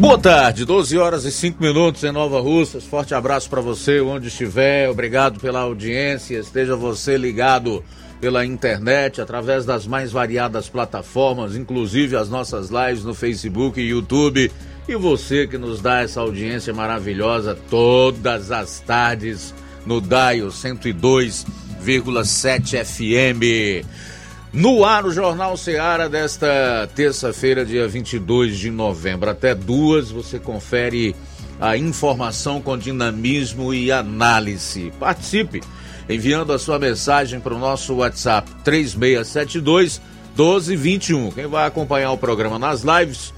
Boa tarde, 12 horas e 5 minutos em Nova Russas. Forte abraço para você, onde estiver. Obrigado pela audiência. Esteja você ligado pela internet, através das mais variadas plataformas, inclusive as nossas lives no Facebook e YouTube. E você que nos dá essa audiência maravilhosa todas as tardes no Daio 102,7 FM. No ar, o Jornal Seara desta terça-feira, dia 22 de novembro. Até duas, você confere a informação com dinamismo e análise. Participe enviando a sua mensagem para o nosso WhatsApp 3672 1221. Quem vai acompanhar o programa nas lives,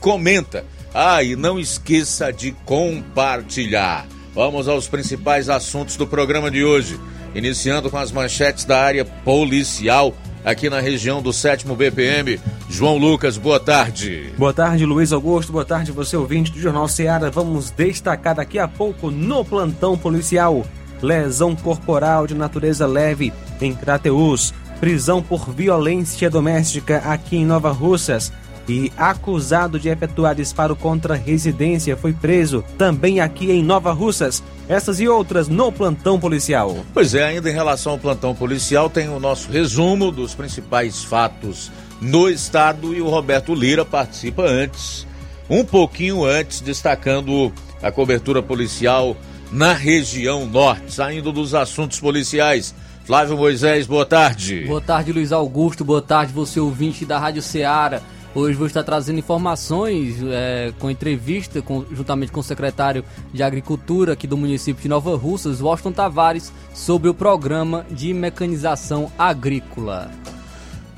comenta. Ah, e não esqueça de compartilhar. Vamos aos principais assuntos do programa de hoje. Iniciando com as manchetes da área policial aqui na região do 7 BPM. João Lucas, boa tarde. Boa tarde, Luiz Augusto. Boa tarde, você ouvinte do Jornal Ceará. Vamos destacar daqui a pouco no plantão policial. Lesão corporal de natureza leve em Crateus. Prisão por violência doméstica aqui em Nova Russas e acusado de efetuar disparo contra residência foi preso também aqui em Nova Russas. Essas e outras no plantão policial. Pois é, ainda em relação ao plantão policial, tem o nosso resumo dos principais fatos no estado e o Roberto Lira participa antes, um pouquinho antes, destacando a cobertura policial na região norte, saindo dos assuntos policiais. Flávio Moisés, boa tarde. Boa tarde, Luiz Augusto. Boa tarde, você ouvinte da Rádio Ceará. Hoje vou estar trazendo informações é, com entrevista com, juntamente com o secretário de Agricultura aqui do município de Nova Russas, Washington Tavares, sobre o programa de mecanização agrícola.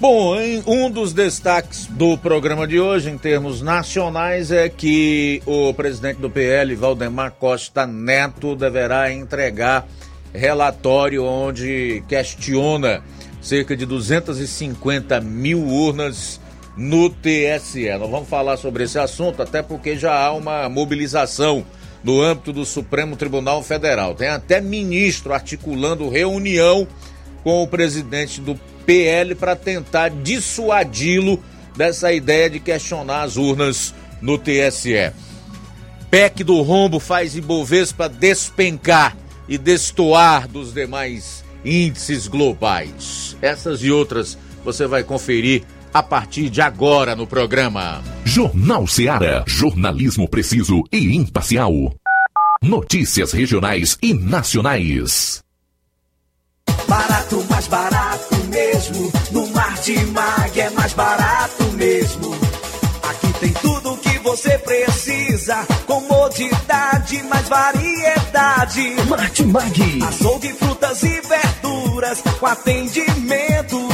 Bom, um dos destaques do programa de hoje, em termos nacionais, é que o presidente do PL, Valdemar Costa Neto, deverá entregar relatório onde questiona cerca de 250 mil urnas no TSE. Nós vamos falar sobre esse assunto, até porque já há uma mobilização no âmbito do Supremo Tribunal Federal. Tem até ministro articulando reunião com o presidente do PL para tentar dissuadi-lo dessa ideia de questionar as urnas no TSE. PEC do rombo faz Ibovespa despencar e destoar dos demais índices globais. Essas e outras você vai conferir a partir de agora no programa. Jornal Seara. Jornalismo preciso e imparcial. Notícias regionais e nacionais. Barato, mais barato mesmo. No Martimag é mais barato mesmo. Aqui tem tudo o que você precisa. Comodidade, mais variedade. Martimag. Açougue, frutas e verduras. Com atendimento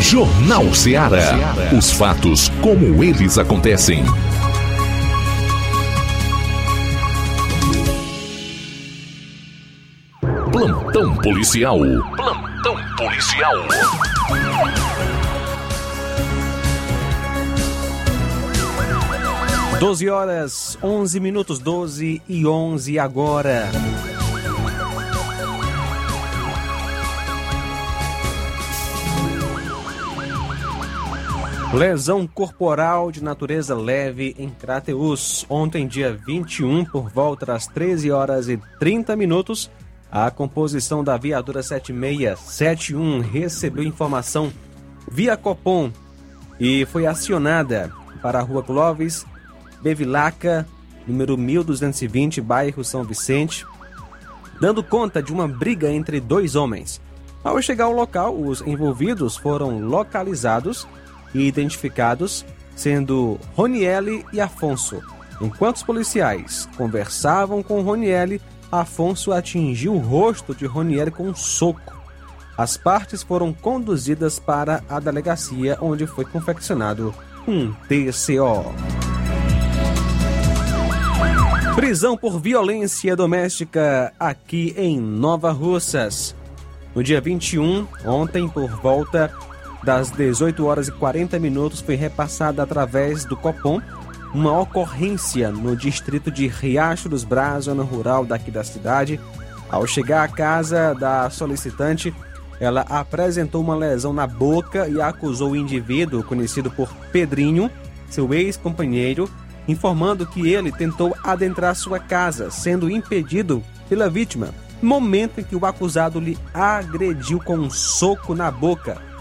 Jornal Ceará. Os fatos como eles acontecem. Plantão policial. Plantão policial. Doze horas, 11 minutos, 12 e 11 agora. Lesão corporal de natureza leve em Crateus. Ontem, dia 21, por volta das 13 horas e 30 minutos, a composição da viatura 7671 recebeu informação via Copom e foi acionada para a rua Clóvis, Bevilaca, número 1220, bairro São Vicente, dando conta de uma briga entre dois homens. Ao chegar ao local, os envolvidos foram localizados e identificados, sendo Roniele e Afonso. Enquanto os policiais conversavam com Roniele, Afonso atingiu o rosto de Roniele com um soco. As partes foram conduzidas para a delegacia, onde foi confeccionado um TCO. Prisão por violência doméstica aqui em Nova Russas. No dia 21, ontem, por volta das 18 horas e 40 minutos, foi repassada através do Copom uma ocorrência no distrito de Riacho dos Braz, zona rural daqui da cidade. Ao chegar à casa da solicitante, ela apresentou uma lesão na boca e acusou o indivíduo, conhecido por Pedrinho, seu ex-companheiro, informando que ele tentou adentrar sua casa, sendo impedido pela vítima, momento em que o acusado lhe agrediu com um soco na boca.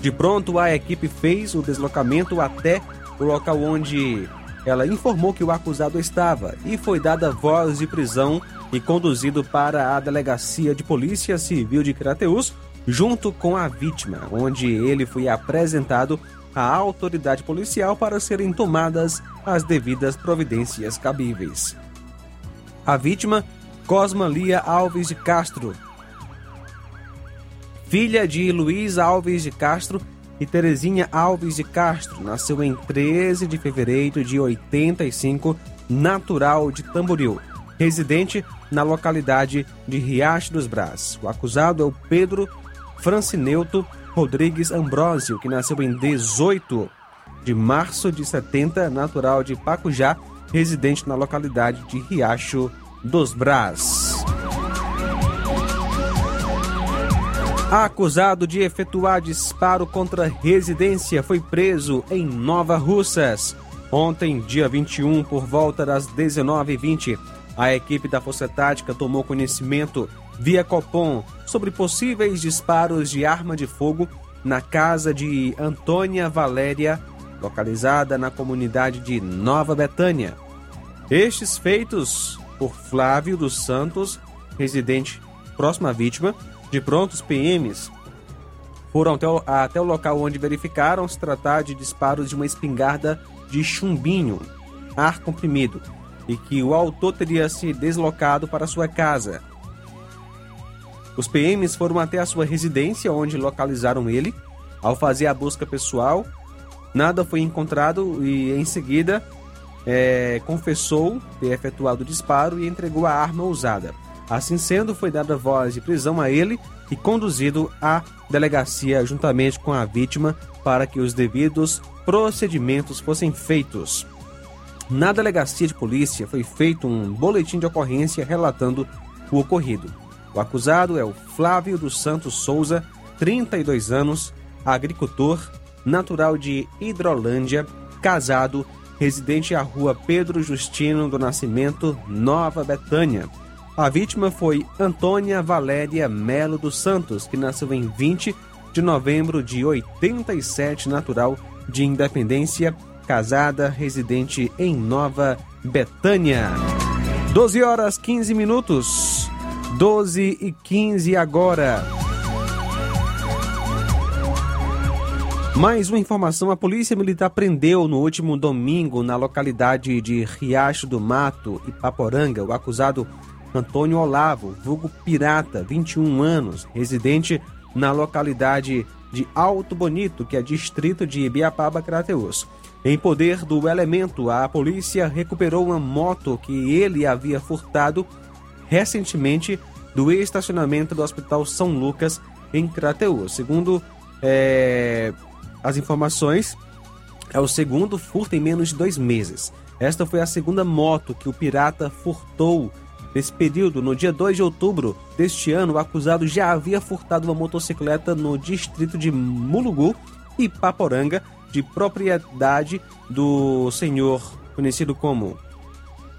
De pronto, a equipe fez o deslocamento até o local onde ela informou que o acusado estava e foi dada voz de prisão e conduzido para a delegacia de polícia civil de Crateus junto com a vítima, onde ele foi apresentado à autoridade policial para serem tomadas as devidas providências cabíveis. A vítima, Cosma Lia Alves de Castro, filha de Luiz Alves de Castro e Terezinha Alves de Castro, nasceu em 13 de fevereiro de 85, natural de Tamboril, residente na localidade de Riacho dos Brás. O acusado é o Pedro Francineuto Rodrigues Ambrósio, que nasceu em 18 de março de 70, natural de Pacujá, residente na localidade de Riacho dos Brás. Acusado de efetuar disparo contra residência foi preso em Nova Russas. Ontem, dia 21, por volta das 19h20, a equipe da Força Tática tomou conhecimento via Copom sobre possíveis disparos de arma de fogo na casa de Antônia Valéria, localizada na comunidade de Nova Betânia. Estes feitos por Flávio dos Santos, residente próximo à vítima, de pronto, os PMs foram até o, até o local onde verificaram se tratar de disparos de uma espingarda de chumbinho, ar comprimido, e que o autor teria se deslocado para sua casa. Os PMs foram até a sua residência, onde localizaram ele. Ao fazer a busca pessoal, nada foi encontrado e, em seguida, é, confessou ter efetuado o disparo e entregou a arma usada. Assim sendo, foi dada voz de prisão a ele e conduzido à delegacia juntamente com a vítima para que os devidos procedimentos fossem feitos. Na delegacia de polícia foi feito um boletim de ocorrência relatando o ocorrido. O acusado é o Flávio dos Santos Souza, 32 anos, agricultor, natural de Hidrolândia, casado, residente à rua Pedro Justino do Nascimento, Nova Betânia. A vítima foi Antônia Valéria Melo dos Santos, que nasceu em 20 de novembro de 87, natural de Independência, casada, residente em Nova Betânia. 12 horas 15 minutos. 12 e 15 agora. Mais uma informação: a Polícia Militar prendeu no último domingo, na localidade de Riacho do Mato, Ipaporanga, o acusado Antônio Olavo, vulgo Pirata, 21 anos, residente na localidade de Alto Bonito, que é distrito de Ibiapaba, Crateus. Em poder do elemento, a polícia recuperou uma moto que ele havia furtado recentemente do estacionamento do Hospital São Lucas, em Crateus. Segundo é, as informações, é o segundo furto em menos de dois meses. Esta foi a segunda moto que o pirata furtou. Nesse período, no dia 2 de outubro deste ano, o acusado já havia furtado uma motocicleta no distrito de Mulugu e Paporanga, de propriedade do senhor conhecido como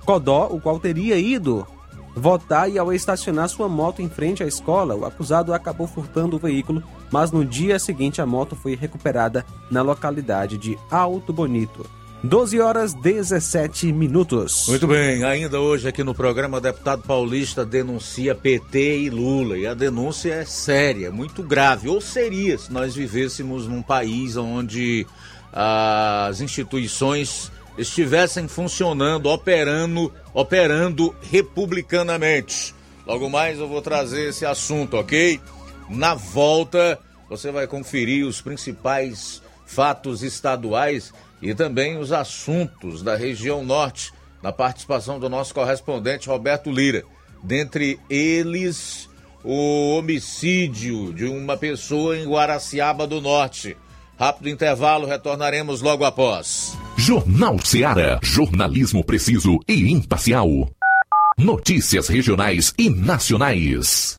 Codó, o qual teria ido votar e ao estacionar sua moto em frente à escola, o acusado acabou furtando o veículo, mas no dia seguinte a moto foi recuperada na localidade de Alto Bonito. 12 horas 17 minutos. Muito bem, ainda hoje aqui no programa, deputado paulista denuncia PT e Lula. E a denúncia é séria, muito grave. Ou seria se nós vivêssemos num país onde as instituições estivessem funcionando, operando, operando republicanamente. Logo mais eu vou trazer esse assunto, ok? Na volta, você vai conferir os principais fatos estaduais e também os assuntos da região norte, na participação do nosso correspondente Roberto Lira. Dentre eles, o homicídio de uma pessoa em Guaraciaba do Norte. Rápido intervalo, retornaremos logo após. Jornal Seara. Jornalismo preciso e imparcial. Notícias regionais e nacionais.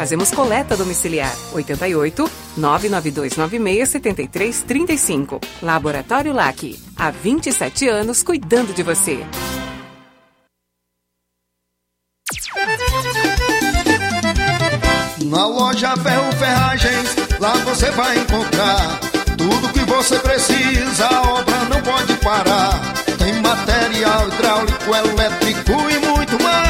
Fazemos coleta domiciliar 88 99296 7335. Laboratório LAC. Há 27 anos cuidando de você. Na loja Ferro Ferragens, lá você vai encontrar tudo que você precisa, a obra não pode parar. Tem material hidráulico, elétrico e muito mais.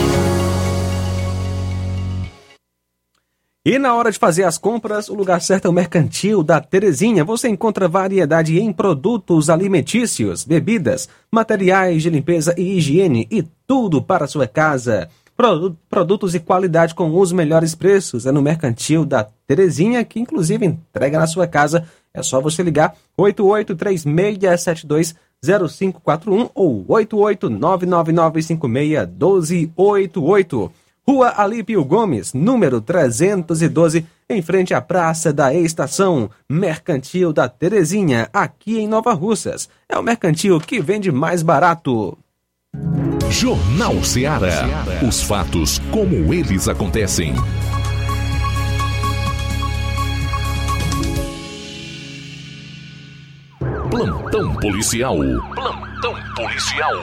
E na hora de fazer as compras, o lugar certo é o Mercantil da Terezinha. Você encontra variedade em produtos alimentícios, bebidas, materiais de limpeza e higiene e tudo para a sua casa. Produ produtos de qualidade com os melhores preços. É no Mercantil da Terezinha, que inclusive entrega na sua casa. É só você ligar 8836720541 ou 88999561288. Rua Alípio Gomes, número 312, em frente à Praça da Estação, Mercantil da Terezinha, aqui em Nova Russas. É o mercantil que vende mais barato. Jornal Ceará. Os fatos como eles acontecem. Plantão policial. Plantão policial.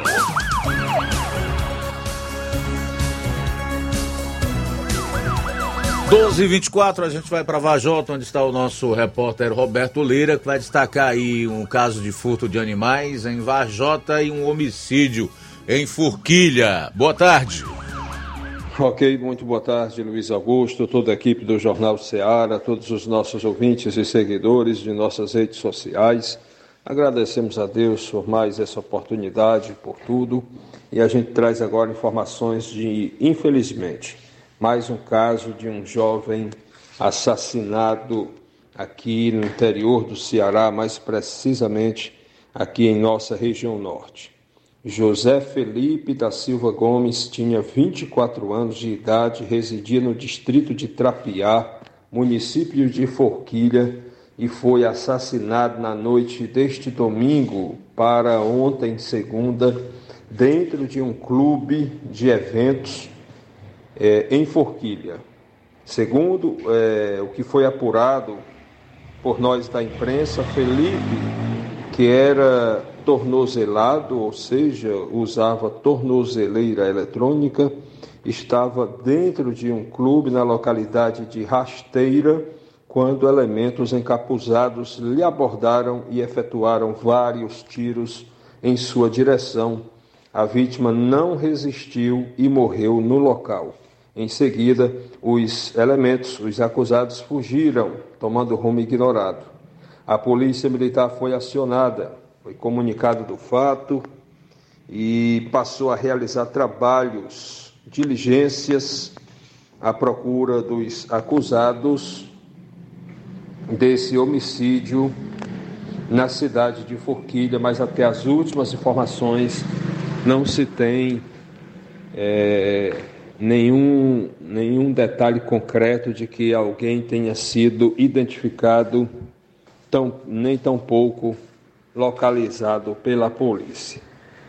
Doze e 24 a gente vai para Vajota, onde está o nosso repórter Roberto Lira, que vai destacar aí um caso de furto de animais em Vajota e um homicídio em Forquilha. Boa tarde. Ok, muito boa tarde, Luiz Augusto, toda a equipe do Jornal Ceará, todos os nossos ouvintes e seguidores de nossas redes sociais. Agradecemos a Deus por mais essa oportunidade, por tudo, e a gente traz agora informações de, infelizmente, mais um caso de um jovem assassinado aqui no interior do Ceará, mais precisamente aqui em nossa região norte. José Felipe da Silva Gomes tinha 24 anos de idade, residia no distrito de Trapiá, município de Forquilha, e foi assassinado na noite deste domingo para ontem, segunda, dentro de um clube de eventos é, em Forquilha. Segundo é, o que foi apurado por nós da imprensa, Felipe, que era tornozelado, ou seja, usava tornozeleira eletrônica, estava dentro de um clube na localidade de Rasteira, quando elementos encapuzados lhe abordaram e efetuaram vários tiros em sua direção. A vítima não resistiu e morreu no local. Em seguida, os elementos, os acusados, fugiram, tomando rumo ignorado. A polícia militar foi acionada, foi comunicado do fato e passou a realizar trabalhos, diligências à procura dos acusados desse homicídio na cidade de Forquilha, mas até as últimas informações não se tem é, nenhum, nenhum detalhe concreto de que alguém tenha sido identificado, tão, nem tão pouco localizado pela polícia.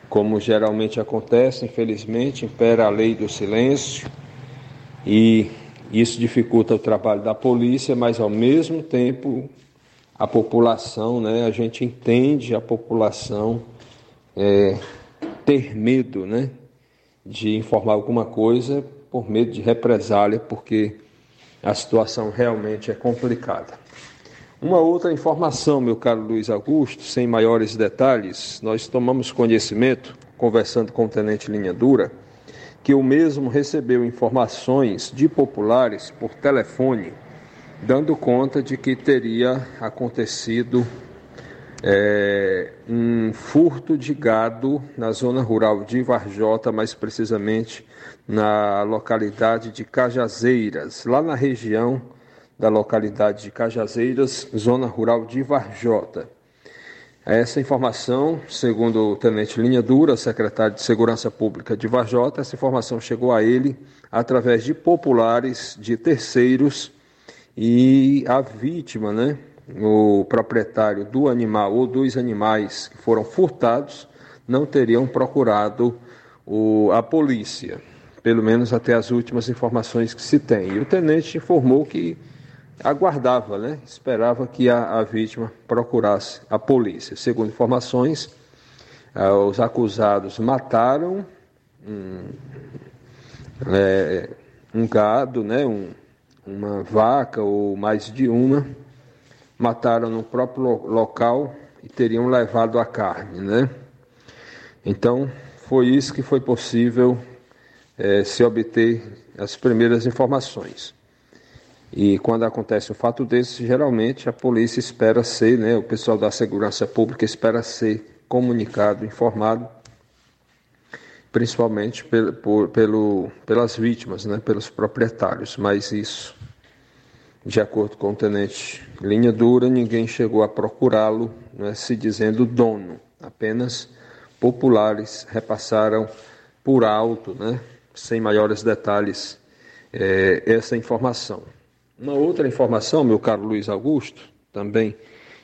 Como geralmente acontece, infelizmente, impera a lei do silêncio e isso dificulta o trabalho da polícia, mas ao mesmo tempo a população, né, a gente entende a população é, ter medo, né, de informar alguma coisa por medo de represália, porque a situação realmente é complicada. Uma outra informação, meu caro Luiz Augusto, sem maiores detalhes, nós tomamos conhecimento, conversando com o tenente Linha Dura, que o mesmo recebeu informações de populares por telefone, dando conta de que teria acontecido é, um furto de gado na zona rural de Varjota, mais precisamente na localidade de Cajazeiras, lá na região da localidade de Cajazeiras, zona rural de Varjota. Essa informação, segundo o Tenente Linha Dura, secretário de Segurança Pública de Varjota, essa informação chegou a ele através de populares, de terceiros, e a vítima, né, o proprietário do animal ou dos animais que foram furtados não teriam procurado o, a polícia, pelo menos até as últimas informações que se tem. E o tenente informou que aguardava, né, esperava que a, a vítima procurasse a polícia. Segundo informações, ah, os acusados mataram um, é, um gado, né, um, uma vaca ou mais de uma mataram no próprio local e teriam levado a carne, né? Então, foi isso que foi possível é, se obter as primeiras informações. E quando acontece um fato desse, geralmente a polícia espera ser, né, o pessoal da segurança pública espera ser comunicado, informado, principalmente pelo, por, pelo, pelas vítimas, né, pelos proprietários. Mas isso de acordo com o tenente Linha Dura, ninguém chegou a procurá-lo, né, se dizendo dono. Apenas populares repassaram por alto, né, sem maiores detalhes, é, essa informação. Uma outra informação, meu caro Luiz Augusto, também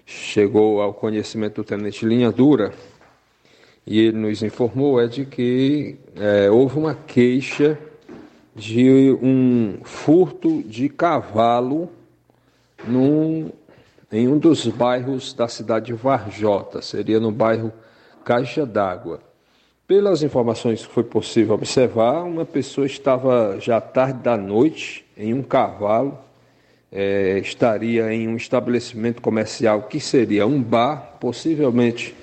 chegou ao conhecimento do tenente Linha Dura, e ele nos informou, é de que é, houve uma queixa de um furto de cavalo num, em um dos bairros da cidade de Varjota, seria no bairro Caixa d'Água. Pelas informações que foi possível observar, uma pessoa estava já tarde da noite em um cavalo, é, estaria em um estabelecimento comercial que seria um bar, possivelmente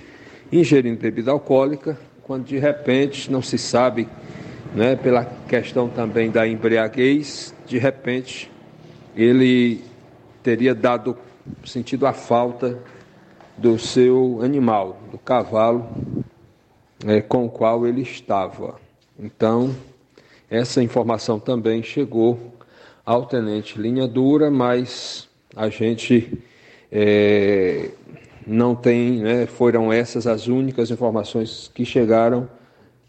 ingerindo bebida alcoólica, quando de repente não se sabe né, pela questão também da embriaguez, de repente ele teria dado sentido a falta do seu animal, do cavalo é, com o qual ele estava. Então, essa informação também chegou ao tenente Linha Dura, mas a gente é, não tem, né, foram essas as únicas informações que chegaram.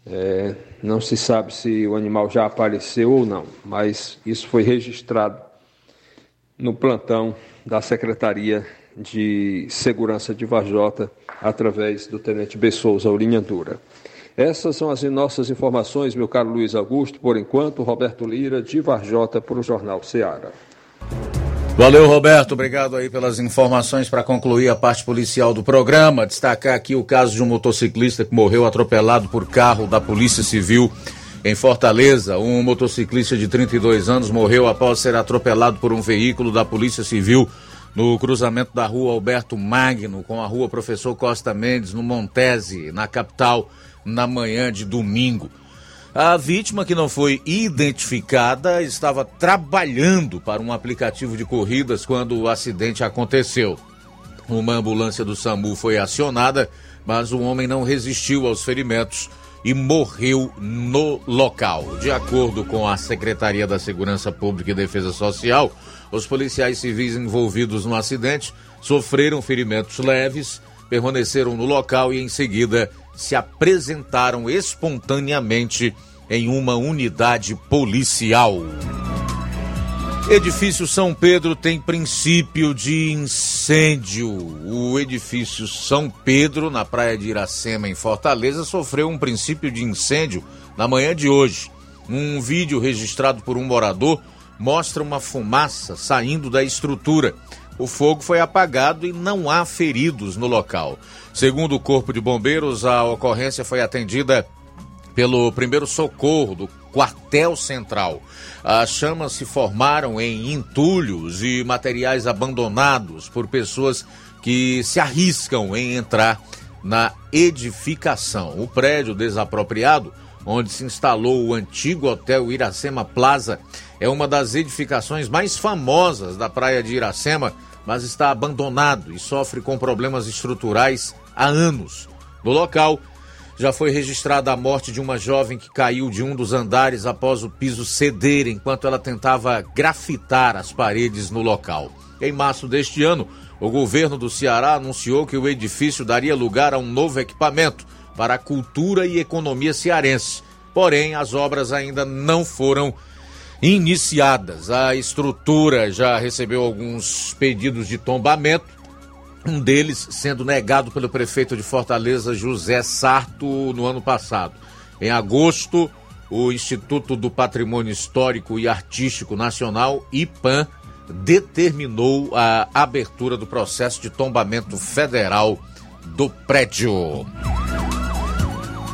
É, não se sabe se o animal já apareceu ou não, mas isso foi registrado no plantão da Secretaria de Segurança de Vajota através do Tenente Bessouza, o Linha Dura. Essas são as nossas informações, meu caro Luiz Augusto. Por enquanto, Roberto Lira, de Varjota, para o Jornal Ceará. Valeu, Roberto. Obrigado aí pelas informações para concluir a parte policial do programa. Destacar aqui o caso de um motociclista que morreu atropelado por carro da Polícia Civil em Fortaleza. Um motociclista de 32 anos morreu após ser atropelado por um veículo da Polícia Civil no cruzamento da rua Alberto Magno com a rua Professor Costa Mendes, no Montese, na capital, na manhã de domingo. A vítima, que não foi identificada, estava trabalhando para um aplicativo de corridas quando o acidente aconteceu. Uma ambulância do SAMU foi acionada, mas o homem não resistiu aos ferimentos e morreu no local. De acordo com a Secretaria da Segurança Pública e Defesa Social, os policiais civis envolvidos no acidente sofreram ferimentos leves, permaneceram no local e em seguida se apresentaram espontaneamente em uma unidade policial. Edifício São Pedro tem princípio de incêndio. O edifício São Pedro, na praia de Iracema, em Fortaleza, sofreu um princípio de incêndio na manhã de hoje. Um vídeo registrado por um morador mostra uma fumaça saindo da estrutura. O fogo foi apagado e não há feridos no local. Segundo o Corpo de Bombeiros, a ocorrência foi atendida pelo primeiro socorro do quartel central. As chamas se formaram em entulhos e materiais abandonados por pessoas que se arriscam em entrar na edificação. O prédio desapropriado, onde se instalou o antigo Hotel Iracema Plaza, é uma das edificações mais famosas da praia de Iracema, mas está abandonado e sofre com problemas estruturais há anos. No local, já foi registrada a morte de uma jovem que caiu de um dos andares após o piso ceder enquanto ela tentava grafitar as paredes no local. Em março deste ano, o governo do Ceará anunciou que o edifício daria lugar a um novo equipamento para a cultura e economia cearense. Porém, as obras ainda não foram iniciadas. A estrutura já recebeu alguns pedidos de tombamento um deles sendo negado pelo prefeito de Fortaleza, José Sarto, no ano passado. Em agosto, o Instituto do Patrimônio Histórico e Artístico Nacional, IPAN, determinou a abertura do processo de tombamento federal do prédio.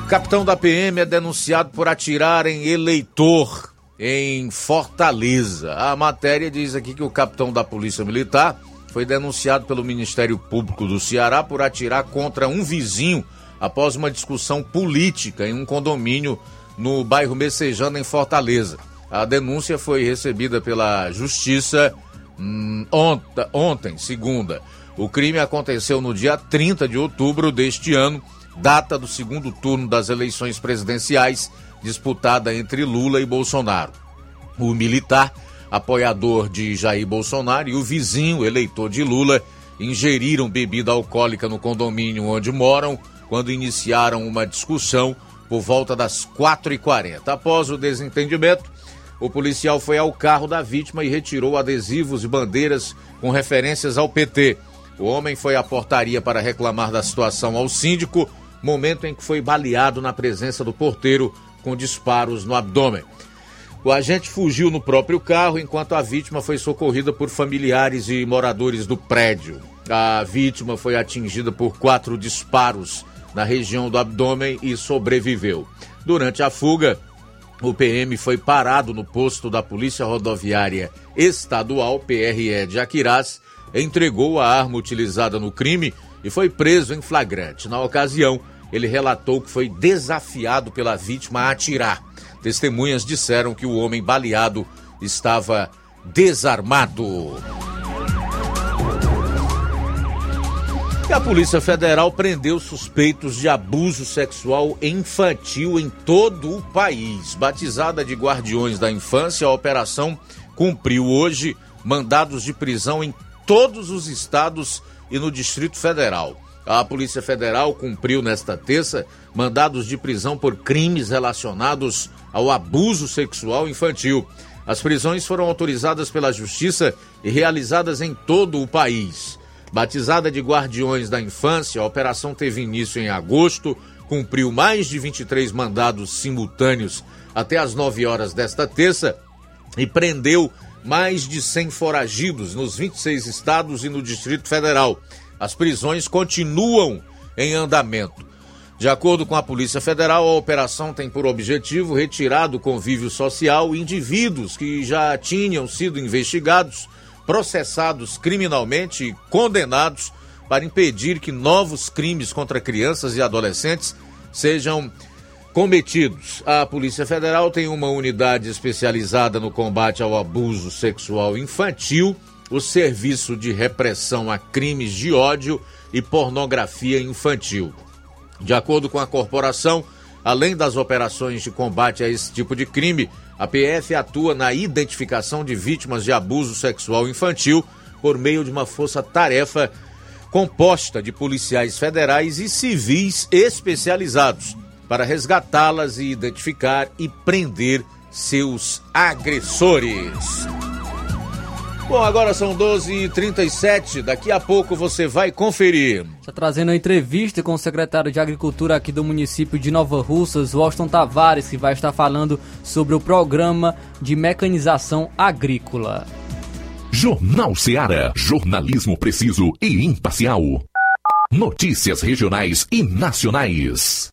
Capitão da PM é denunciado por atirar em eleitor em Fortaleza. A matéria diz aqui que o capitão da Polícia Militar foi denunciado pelo Ministério Público do Ceará por atirar contra um vizinho após uma discussão política em um condomínio no bairro Messejana, em Fortaleza. A denúncia foi recebida pela Justiça hum, ontem, ontem, segunda. O crime aconteceu no dia 30 de outubro deste ano, data do segundo turno das eleições presidenciais disputada entre Lula e Bolsonaro. O militar apoiador de Jair Bolsonaro, e o vizinho, eleitor de Lula, ingeriram bebida alcoólica no condomínio onde moram quando iniciaram uma discussão por volta das 4h40. Após o desentendimento, o policial foi ao carro da vítima e retirou adesivos e bandeiras com referências ao PT. O homem foi à portaria para reclamar da situação ao síndico, momento em que foi baleado na presença do porteiro com disparos no abdômen. O agente fugiu no próprio carro enquanto a vítima foi socorrida por familiares e moradores do prédio. A vítima foi atingida por quatro disparos na região do abdômen e sobreviveu. Durante a fuga, o PM foi parado no posto da Polícia Rodoviária Estadual, PRE de Aquirás, entregou a arma utilizada no crime e foi preso em flagrante. Na ocasião, ele relatou que foi desafiado pela vítima a atirar. Testemunhas disseram que o homem baleado estava desarmado. E a Polícia Federal prendeu suspeitos de abuso sexual infantil em todo o país. Batizada de Guardiões da Infância, a operação cumpriu hoje mandados de prisão em todos os estados e no Distrito Federal. A Polícia Federal cumpriu nesta terça mandados de prisão por crimes relacionados ao abuso sexual infantil. As prisões foram autorizadas pela Justiça e realizadas em todo o país. Batizada de Guardiões da Infância, a operação teve início em agosto, cumpriu mais de 23 mandados simultâneos até as 9 horas desta terça e prendeu mais de 100 foragidos nos 26 estados e no Distrito Federal. As prisões continuam em andamento. De acordo com a Polícia Federal, a operação tem por objetivo retirar do convívio social indivíduos que já tinham sido investigados processados criminalmente e condenados para impedir que novos crimes contra crianças e adolescentes sejam cometidos. A Polícia Federal tem uma unidade especializada no combate ao abuso sexual infantil, o Serviço de Repressão a Crimes de Ódio e Pornografia Infantil. De acordo com a corporação, além das operações de combate a esse tipo de crime, a PF atua na identificação de vítimas de abuso sexual infantil por meio de uma força-tarefa composta de policiais federais e civis especializados para resgatá-las e identificar e prender seus agressores. Bom, agora são 12h37. Daqui a pouco você vai conferir. Está trazendo uma entrevista com o secretário de Agricultura aqui do município de Nova Russas, Washington Tavares, que vai estar falando sobre o programa de mecanização agrícola. Jornal Seara. Jornalismo preciso e imparcial. Notícias regionais e nacionais.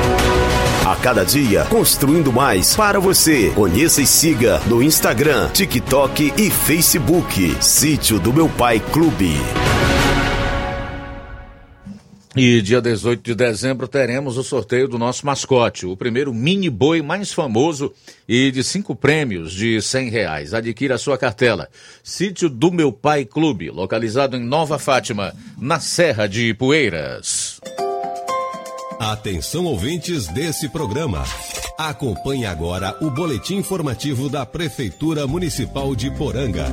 A cada dia, construindo mais para você. Conheça e siga no Instagram, TikTok e Facebook. Sítio do Meu Pai Clube. E dia 18 de dezembro teremos o sorteio do nosso mascote, o primeiro mini boi mais famoso e de cinco prêmios de cem reais. Adquira sua cartela. Sítio do Meu Pai Clube, localizado em Nova Fátima, na Serra de Ipueiras. Atenção ouvintes desse programa. Acompanhe agora o boletim informativo da Prefeitura Municipal de Poranga.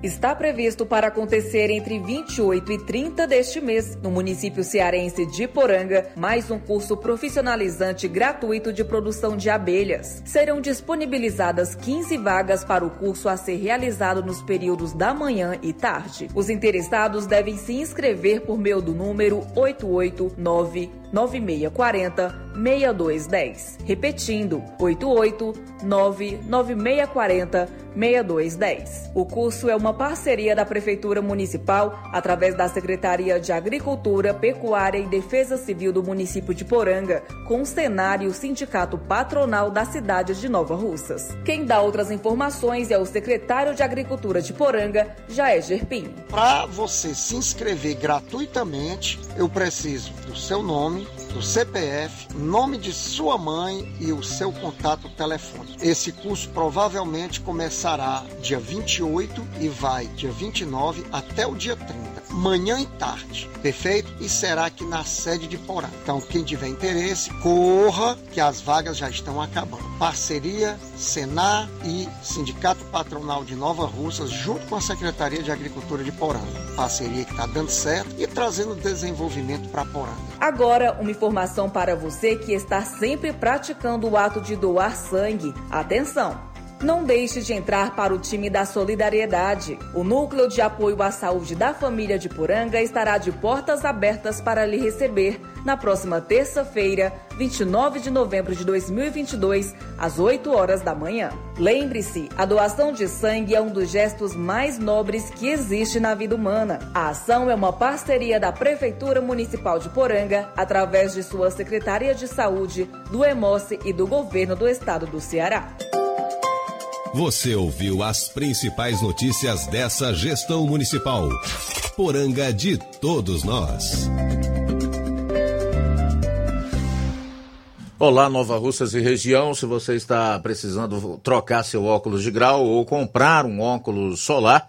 Está previsto para acontecer entre 28 e 30 deste mês, no município cearense de Poranga, mais um curso profissionalizante gratuito de produção de abelhas. Serão disponibilizadas 15 vagas para o curso a ser realizado nos períodos da manhã e tarde. Os interessados devem se inscrever por meio do número 889 9640 6210. Repetindo, 889 9640 6210. O curso é uma parceria da Prefeitura Municipal através da Secretaria de Agricultura, Pecuária e Defesa Civil do município de Poranga, com o Senar e o Sindicato Patronal da cidade de Nova Russas. Quem dá outras informações é o secretário de Agricultura de Poranga, Jair Pinho. Para você se inscrever gratuitamente, eu preciso do seu nome, me? CPF, nome de sua mãe e o seu contato telefônico. Esse curso provavelmente começará dia 28 e vai dia 29 até o dia 30 manhã e tarde, perfeito? E será aqui na sede de Porã. Então, quem tiver interesse, corra, que as vagas já estão acabando. Parceria Senar e Sindicato Patronal de Nova Russas, junto com a Secretaria de Agricultura de Porã. Parceria que está dando certo e trazendo desenvolvimento para Porã. Agora, uma informação para você que está sempre praticando o ato de doar sangue. Atenção! Não deixe de entrar para o time da solidariedade. O Núcleo de Apoio à Saúde da Família de Poranga estará de portas abertas para lhe receber na próxima terça-feira, 29 de novembro de 2022, às 8 horas da manhã. Lembre-se, a doação de sangue é um dos gestos mais nobres que existe na vida humana. A ação é uma parceria da Prefeitura Municipal de Poranga, através de sua Secretaria de Saúde, do EMOSSE e do Governo do Estado do Ceará. Você ouviu as principais notícias dessa gestão municipal. Poranga de todos nós. Olá, Nova Russas e região. Se você está precisando trocar seu óculos de grau ou comprar um óculos solar,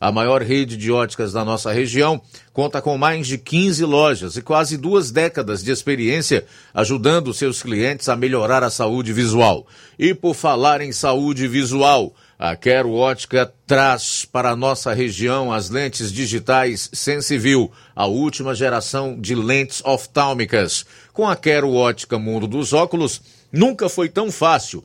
A maior rede de óticas da nossa região conta com mais de 15 lojas e quase duas décadas de experiência ajudando seus clientes a melhorar a saúde visual. E por falar em saúde visual, a Quero Ótica traz para a nossa região as lentes digitais Sensivil, a última geração de lentes oftálmicas. Com a Quero Ótica Mundo dos Óculos, Nunca foi tão fácil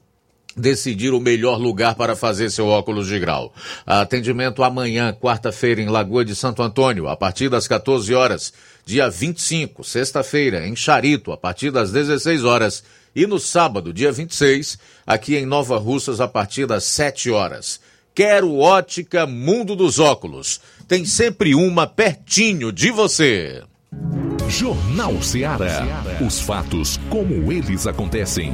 decidir o melhor lugar para fazer seu óculos de grau. Atendimento amanhã, quarta-feira, em Lagoa de Santo Antônio, a partir das 14 horas. Dia 25, sexta-feira, em Charito, a partir das 16 horas. E no sábado, dia 26, aqui em Nova Russas, a partir das 7 horas. Quero ótica Mundo dos Óculos. Tem sempre uma pertinho de você. Jornal Ceará. Os fatos como eles acontecem.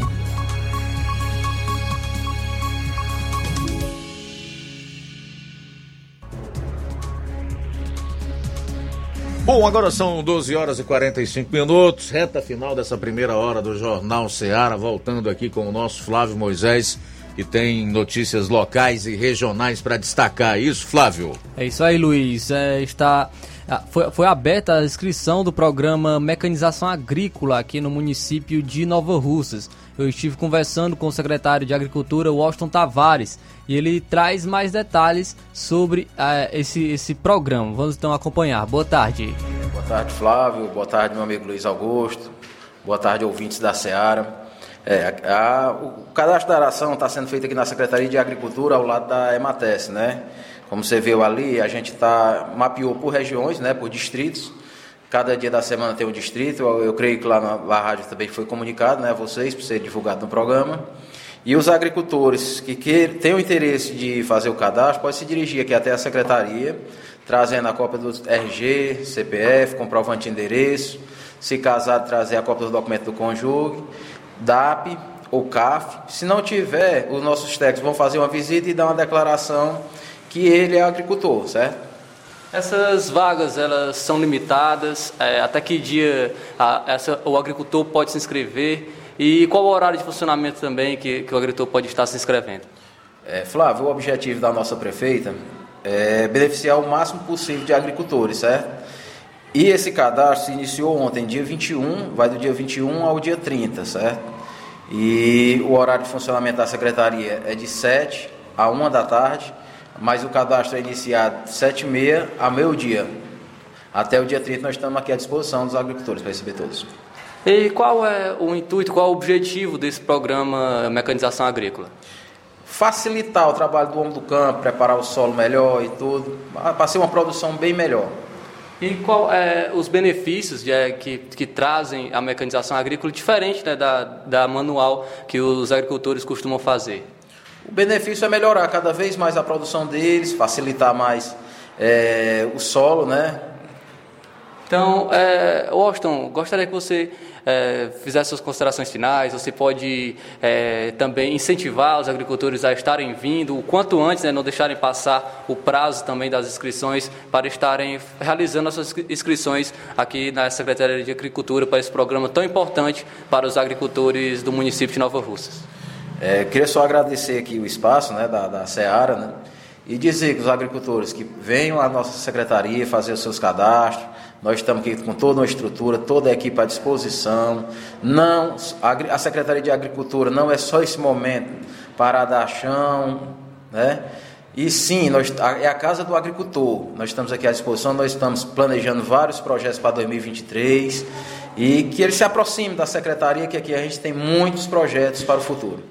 Bom, agora são 12 horas e 45 minutos, reta final dessa primeira hora do Jornal Ceará, voltando aqui com o nosso Flávio Moisés, que tem notícias locais e regionais para destacar. Isso, Flávio? É isso aí, Luiz. É, está ah, foi, foi aberta a inscrição do programa Mecanização Agrícola aqui no município de Nova Russas. Eu estive conversando com o secretário de Agricultura, Washington Tavares, e ele traz mais detalhes sobre uh, esse, esse programa. Vamos então acompanhar. Boa tarde. Boa tarde, Flávio. Boa tarde, meu amigo Luiz Augusto. Boa tarde, ouvintes da Seara. É, a, o cadastro da aração está sendo feito aqui na Secretaria de Agricultura, ao lado da Emates, né? Como você viu ali, a gente tá, mapeou por regiões, né, por distritos. Cada dia da semana tem um distrito. Eu, creio que lá na, rádio também foi comunicado, né, a vocês, para ser divulgado no programa. E os agricultores que, que têm o interesse de fazer o cadastro podem se dirigir aqui até a secretaria, trazendo a cópia do RG, CPF, comprovante de endereço. Se casado, trazer a cópia do documento do cônjuge, DAP ou CAF. Se não tiver, os nossos técnicos vão fazer uma visita e dar uma declaração que ele é agricultor, certo? Essas vagas elas são limitadas. É, até que dia a, essa, o agricultor pode se inscrever e qual o horário de funcionamento também que, que o agricultor pode estar se inscrevendo? É, Flávio, o objetivo da nossa prefeita é beneficiar o máximo possível de agricultores, certo? E esse cadastro se iniciou ontem, dia 21, vai do dia 21 ao dia 30, certo? E o horário de funcionamento da secretaria é de 7 a 1 da tarde mas o cadastro é iniciado de 7 e meia a meio-dia. Até o dia 30 nós estamos aqui à disposição dos agricultores para receber todos. E qual é o intuito, qual é o objetivo desse programa Mecanização Agrícola? Facilitar o trabalho do homem do campo, preparar o solo melhor e tudo, para ser uma produção bem melhor. E qual é os benefícios de, é, que, que trazem a mecanização agrícola diferente né, da, da manual que os agricultores costumam fazer? O benefício é melhorar cada vez mais a produção deles, facilitar mais é, o solo, né? Então, é, Washington, gostaria que você é, fizesse suas considerações finais. Você pode é, também incentivar os agricultores a estarem vindo o quanto antes, né, não deixarem passar o prazo também das inscrições para estarem realizando as suas inscrições aqui na Secretaria de Agricultura para esse programa tão importante para os agricultores do município de Nova Russas. É, queria só agradecer aqui o espaço né, da, da Seara né, e dizer que os agricultores que venham à nossa secretaria fazer os seus cadastros, nós estamos aqui com toda uma estrutura, toda a equipe à disposição. Não, a, a Secretaria de Agricultura não é só esse momento para dar chão, né? E sim, nós, é a Casa do Agricultor. Nós estamos aqui à disposição, nós estamos planejando vários projetos para 2023 e que ele se aproxime da secretaria, que aqui a gente tem muitos projetos para o futuro.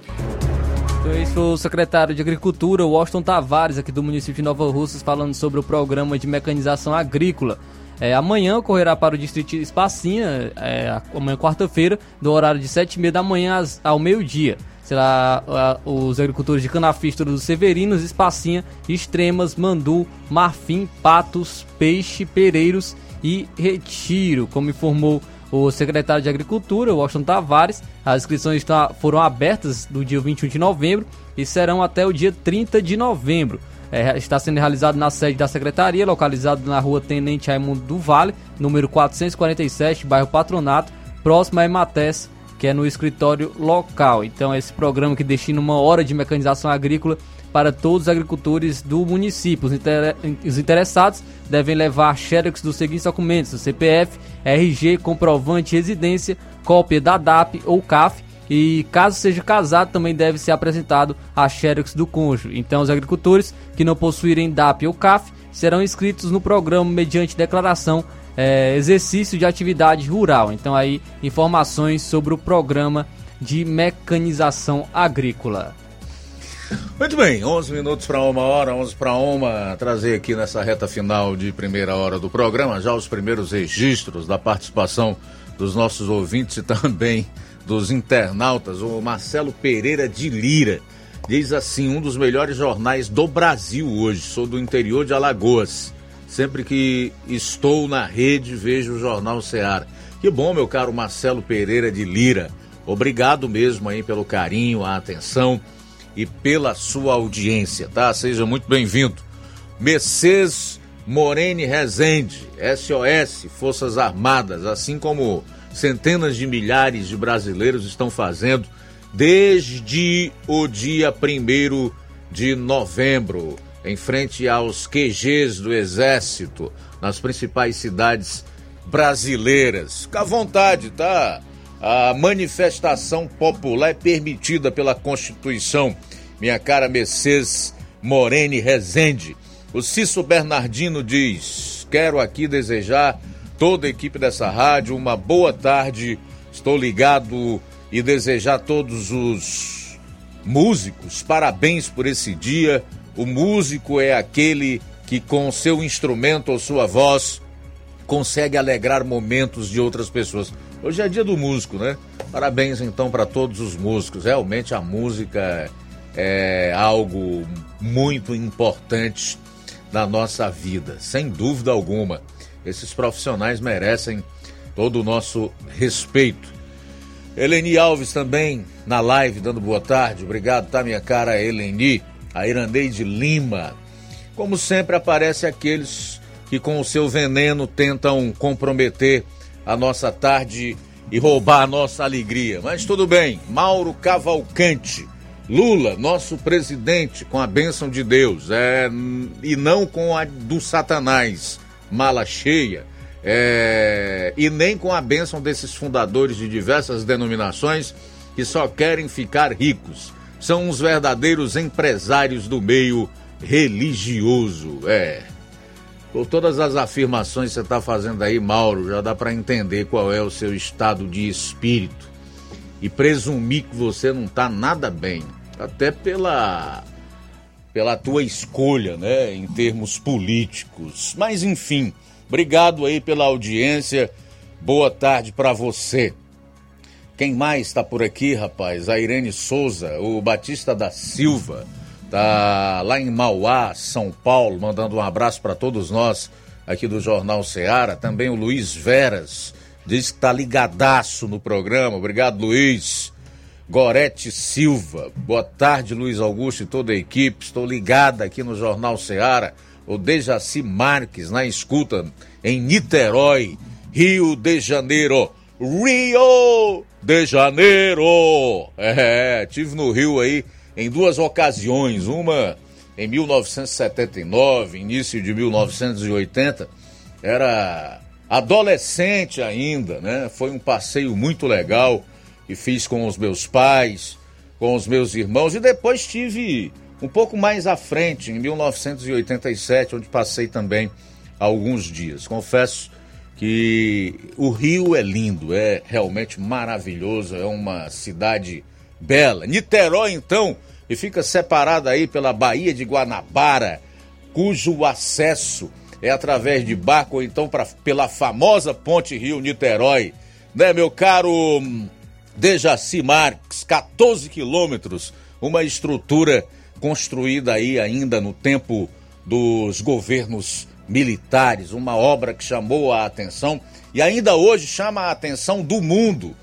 Então, esse o secretário de Agricultura, Washington Tavares, aqui do município de Nova Russas, falando sobre o programa de mecanização agrícola. É, amanhã ocorrerá para o distrito Espacinha, é, amanhã quarta-feira, do horário de 7h30 da manhã ao meio-dia. Será a, os agricultores de Canafístoro dos Severinos, Espacinha, Extremas, Mandu, Marfim, Patos, Peixe, Pereiros e Retiro, como informou o secretário de Agricultura, Washington Tavares. As inscrições foram abertas do dia 21 de novembro e serão até o dia 30 de novembro. É, está sendo realizado na sede da secretaria, localizado na rua Tenente Raimundo do Vale, número 447, bairro Patronato, próximo a Emates, que é no escritório local. Então, esse programa que destina uma hora de mecanização agrícola para todos os agricultores do município. Os, inter... os interessados devem levar xerox dos seguintes documentos: CPF, RG, comprovante de residência, cópia da DAP ou CAF. E caso seja casado, também deve ser apresentado a xerox do cônjuge. Então, os agricultores que não possuírem DAP ou CAF serão inscritos no programa mediante declaração é, exercício de atividade rural. Então, aí, informações sobre o programa de mecanização agrícola. Muito bem, 11 minutos para uma hora, 11 para uma, trazer aqui nessa reta final de primeira hora do programa já os primeiros registros da participação dos nossos ouvintes e também dos internautas. O Marcelo Pereira de Lira diz assim: um dos melhores jornais do Brasil hoje. Sou do interior de Alagoas. Sempre que estou na rede, vejo o Jornal Ceará. Que bom, meu caro Marcelo Pereira de Lira. Obrigado mesmo aí pelo carinho, a atenção e pela sua audiência, tá? Seja muito bem-vindo. Mercedes Morene Rezende, SOS, Forças Armadas, assim como centenas de milhares de brasileiros estão fazendo desde o dia 1 de novembro, em frente aos QGs do Exército, nas principais cidades brasileiras. Fica à vontade, tá? A manifestação popular é permitida pela Constituição. Minha cara Mercedes Morene Rezende. O Cício Bernardino diz: Quero aqui desejar toda a equipe dessa rádio uma boa tarde. Estou ligado e desejar a todos os músicos parabéns por esse dia. O músico é aquele que, com seu instrumento ou sua voz, consegue alegrar momentos de outras pessoas. Hoje é dia do músico, né? Parabéns então para todos os músicos. Realmente a música é algo muito importante na nossa vida, sem dúvida alguma. Esses profissionais merecem todo o nosso respeito. Eleni Alves também na live dando boa tarde. Obrigado, tá, minha cara Eleni. A Irandeide Lima. Como sempre, aparece aqueles que com o seu veneno tentam comprometer a nossa tarde e roubar a nossa alegria. Mas tudo bem. Mauro Cavalcante. Lula, nosso presidente, com a bênção de Deus, é, e não com a do Satanás, mala cheia, é, e nem com a bênção desses fundadores de diversas denominações que só querem ficar ricos. São os verdadeiros empresários do meio religioso. É. Por todas as afirmações que você está fazendo aí, Mauro, já dá para entender qual é o seu estado de espírito. E presumir que você não está nada bem até pela pela tua escolha, né, em termos políticos. Mas enfim, obrigado aí pela audiência. Boa tarde para você. Quem mais está por aqui, rapaz? A Irene Souza, o Batista da Silva, tá lá em Mauá, São Paulo, mandando um abraço para todos nós aqui do Jornal Ceará. Também o Luiz Veras diz que tá ligadaço no programa. Obrigado, Luiz. Gorete Silva. Boa tarde, Luiz Augusto e toda a equipe. Estou ligada aqui no Jornal Ceará. O Dejaci Marques na escuta em Niterói, Rio de Janeiro. Rio de Janeiro! É, tive no Rio aí em duas ocasiões. Uma em 1979, início de 1980. Era adolescente ainda, né? Foi um passeio muito legal que fiz com os meus pais, com os meus irmãos, e depois tive um pouco mais à frente, em 1987, onde passei também alguns dias. Confesso que o Rio é lindo, é realmente maravilhoso, é uma cidade bela. Niterói, então, e fica separada aí pela Baía de Guanabara, cujo acesso é através de barco ou então pra, pela famosa Ponte Rio-Niterói. Né, meu caro Dejaci Marques, 14 quilômetros, uma estrutura construída aí ainda no tempo dos governos militares, uma obra que chamou a atenção e ainda hoje chama a atenção do mundo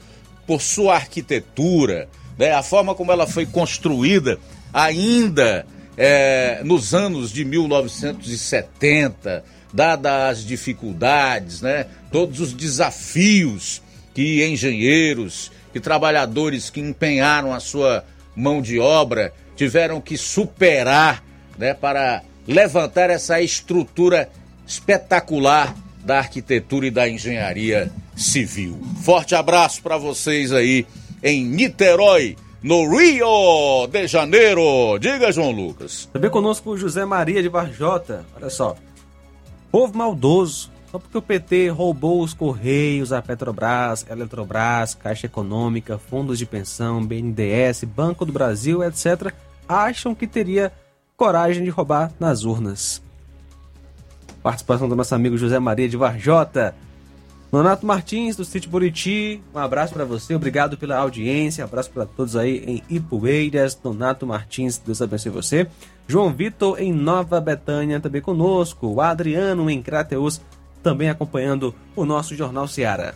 por sua arquitetura, né, a forma como ela foi construída ainda é, nos anos de 1970, dadas as dificuldades, né, todos os desafios que engenheiros que trabalhadores que empenharam a sua mão de obra tiveram que superar né, para levantar essa estrutura espetacular da arquitetura e da engenharia civil. Forte abraço para vocês aí em Niterói, no Rio de Janeiro. Diga, João Lucas. Também conosco o José Maria de Varjota. Olha só. Povo maldoso só porque o PT roubou os Correios, a Petrobras, Eletrobras, Caixa Econômica, fundos de pensão, BNDES, Banco do Brasil, etc., acham que teria coragem de roubar nas urnas. Participação do nosso amigo José Maria de Varjota. Donato Martins, do Sítio Buriti, um abraço para você, obrigado pela audiência, abraço para todos aí em Ipueiras, Donato Martins, Deus abençoe você. João Vitor em Nova Betânia também conosco, o Adriano em Crateus, também acompanhando o nosso Jornal Seara.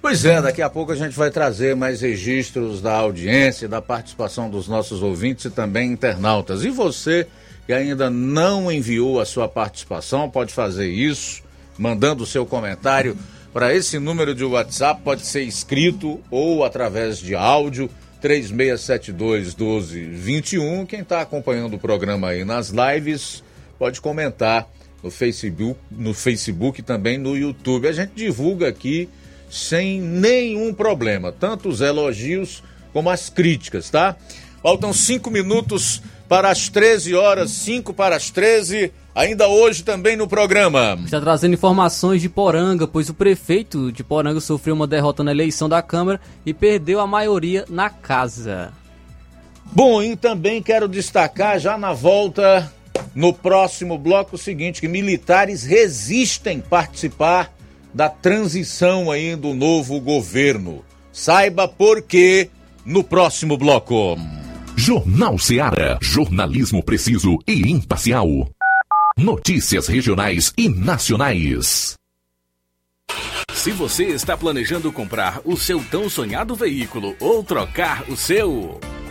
Pois é, daqui a pouco a gente vai trazer mais registros da audiência, da participação dos nossos ouvintes e também internautas. E você que ainda não enviou a sua participação, pode fazer isso, mandando o seu comentário para esse número de WhatsApp, pode ser escrito ou através de áudio, 3672 1221. Quem está acompanhando o programa aí nas lives, pode comentar no Facebook, no Facebook e também no YouTube. A gente divulga aqui sem nenhum problema, tanto os elogios como as críticas, tá? Faltam cinco minutos para as 13 horas, 5 para as 13, ainda hoje também no programa. Está trazendo informações de Poranga, pois o prefeito de Poranga sofreu uma derrota na eleição da Câmara e perdeu a maioria na casa. Bom, e também quero destacar já na volta, no próximo bloco, o seguinte: que militares resistem participar da transição aí do novo governo. Saiba por quê no próximo bloco. Jornal Seara. Jornalismo preciso e imparcial. Notícias regionais e nacionais. Se você está planejando comprar o seu tão sonhado veículo ou trocar o seu.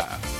Bye.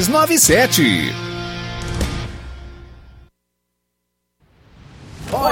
6297.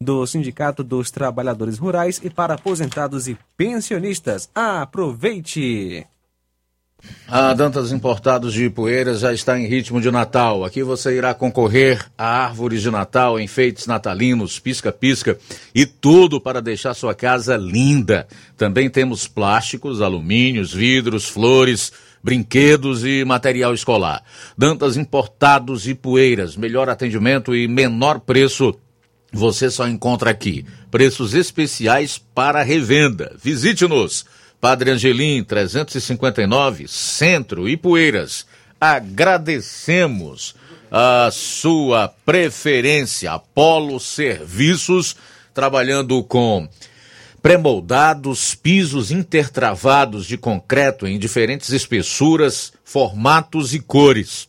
do Sindicato dos Trabalhadores Rurais e para aposentados e pensionistas. Aproveite! A Dantas Importados de Ipueiras já está em ritmo de Natal. Aqui você irá concorrer a árvores de Natal, enfeites natalinos, pisca-pisca e tudo para deixar sua casa linda. Também temos plásticos, alumínios, vidros, flores, brinquedos e material escolar. Dantas Importados e Poeiras, melhor atendimento e menor preço você só encontra aqui. Preços especiais para revenda. Visite-nos. Padre Angelim, 359, Centro e Poeiras. Agradecemos a sua preferência. Apolo Serviços, trabalhando com pré-moldados, pisos intertravados de concreto em diferentes espessuras, formatos e cores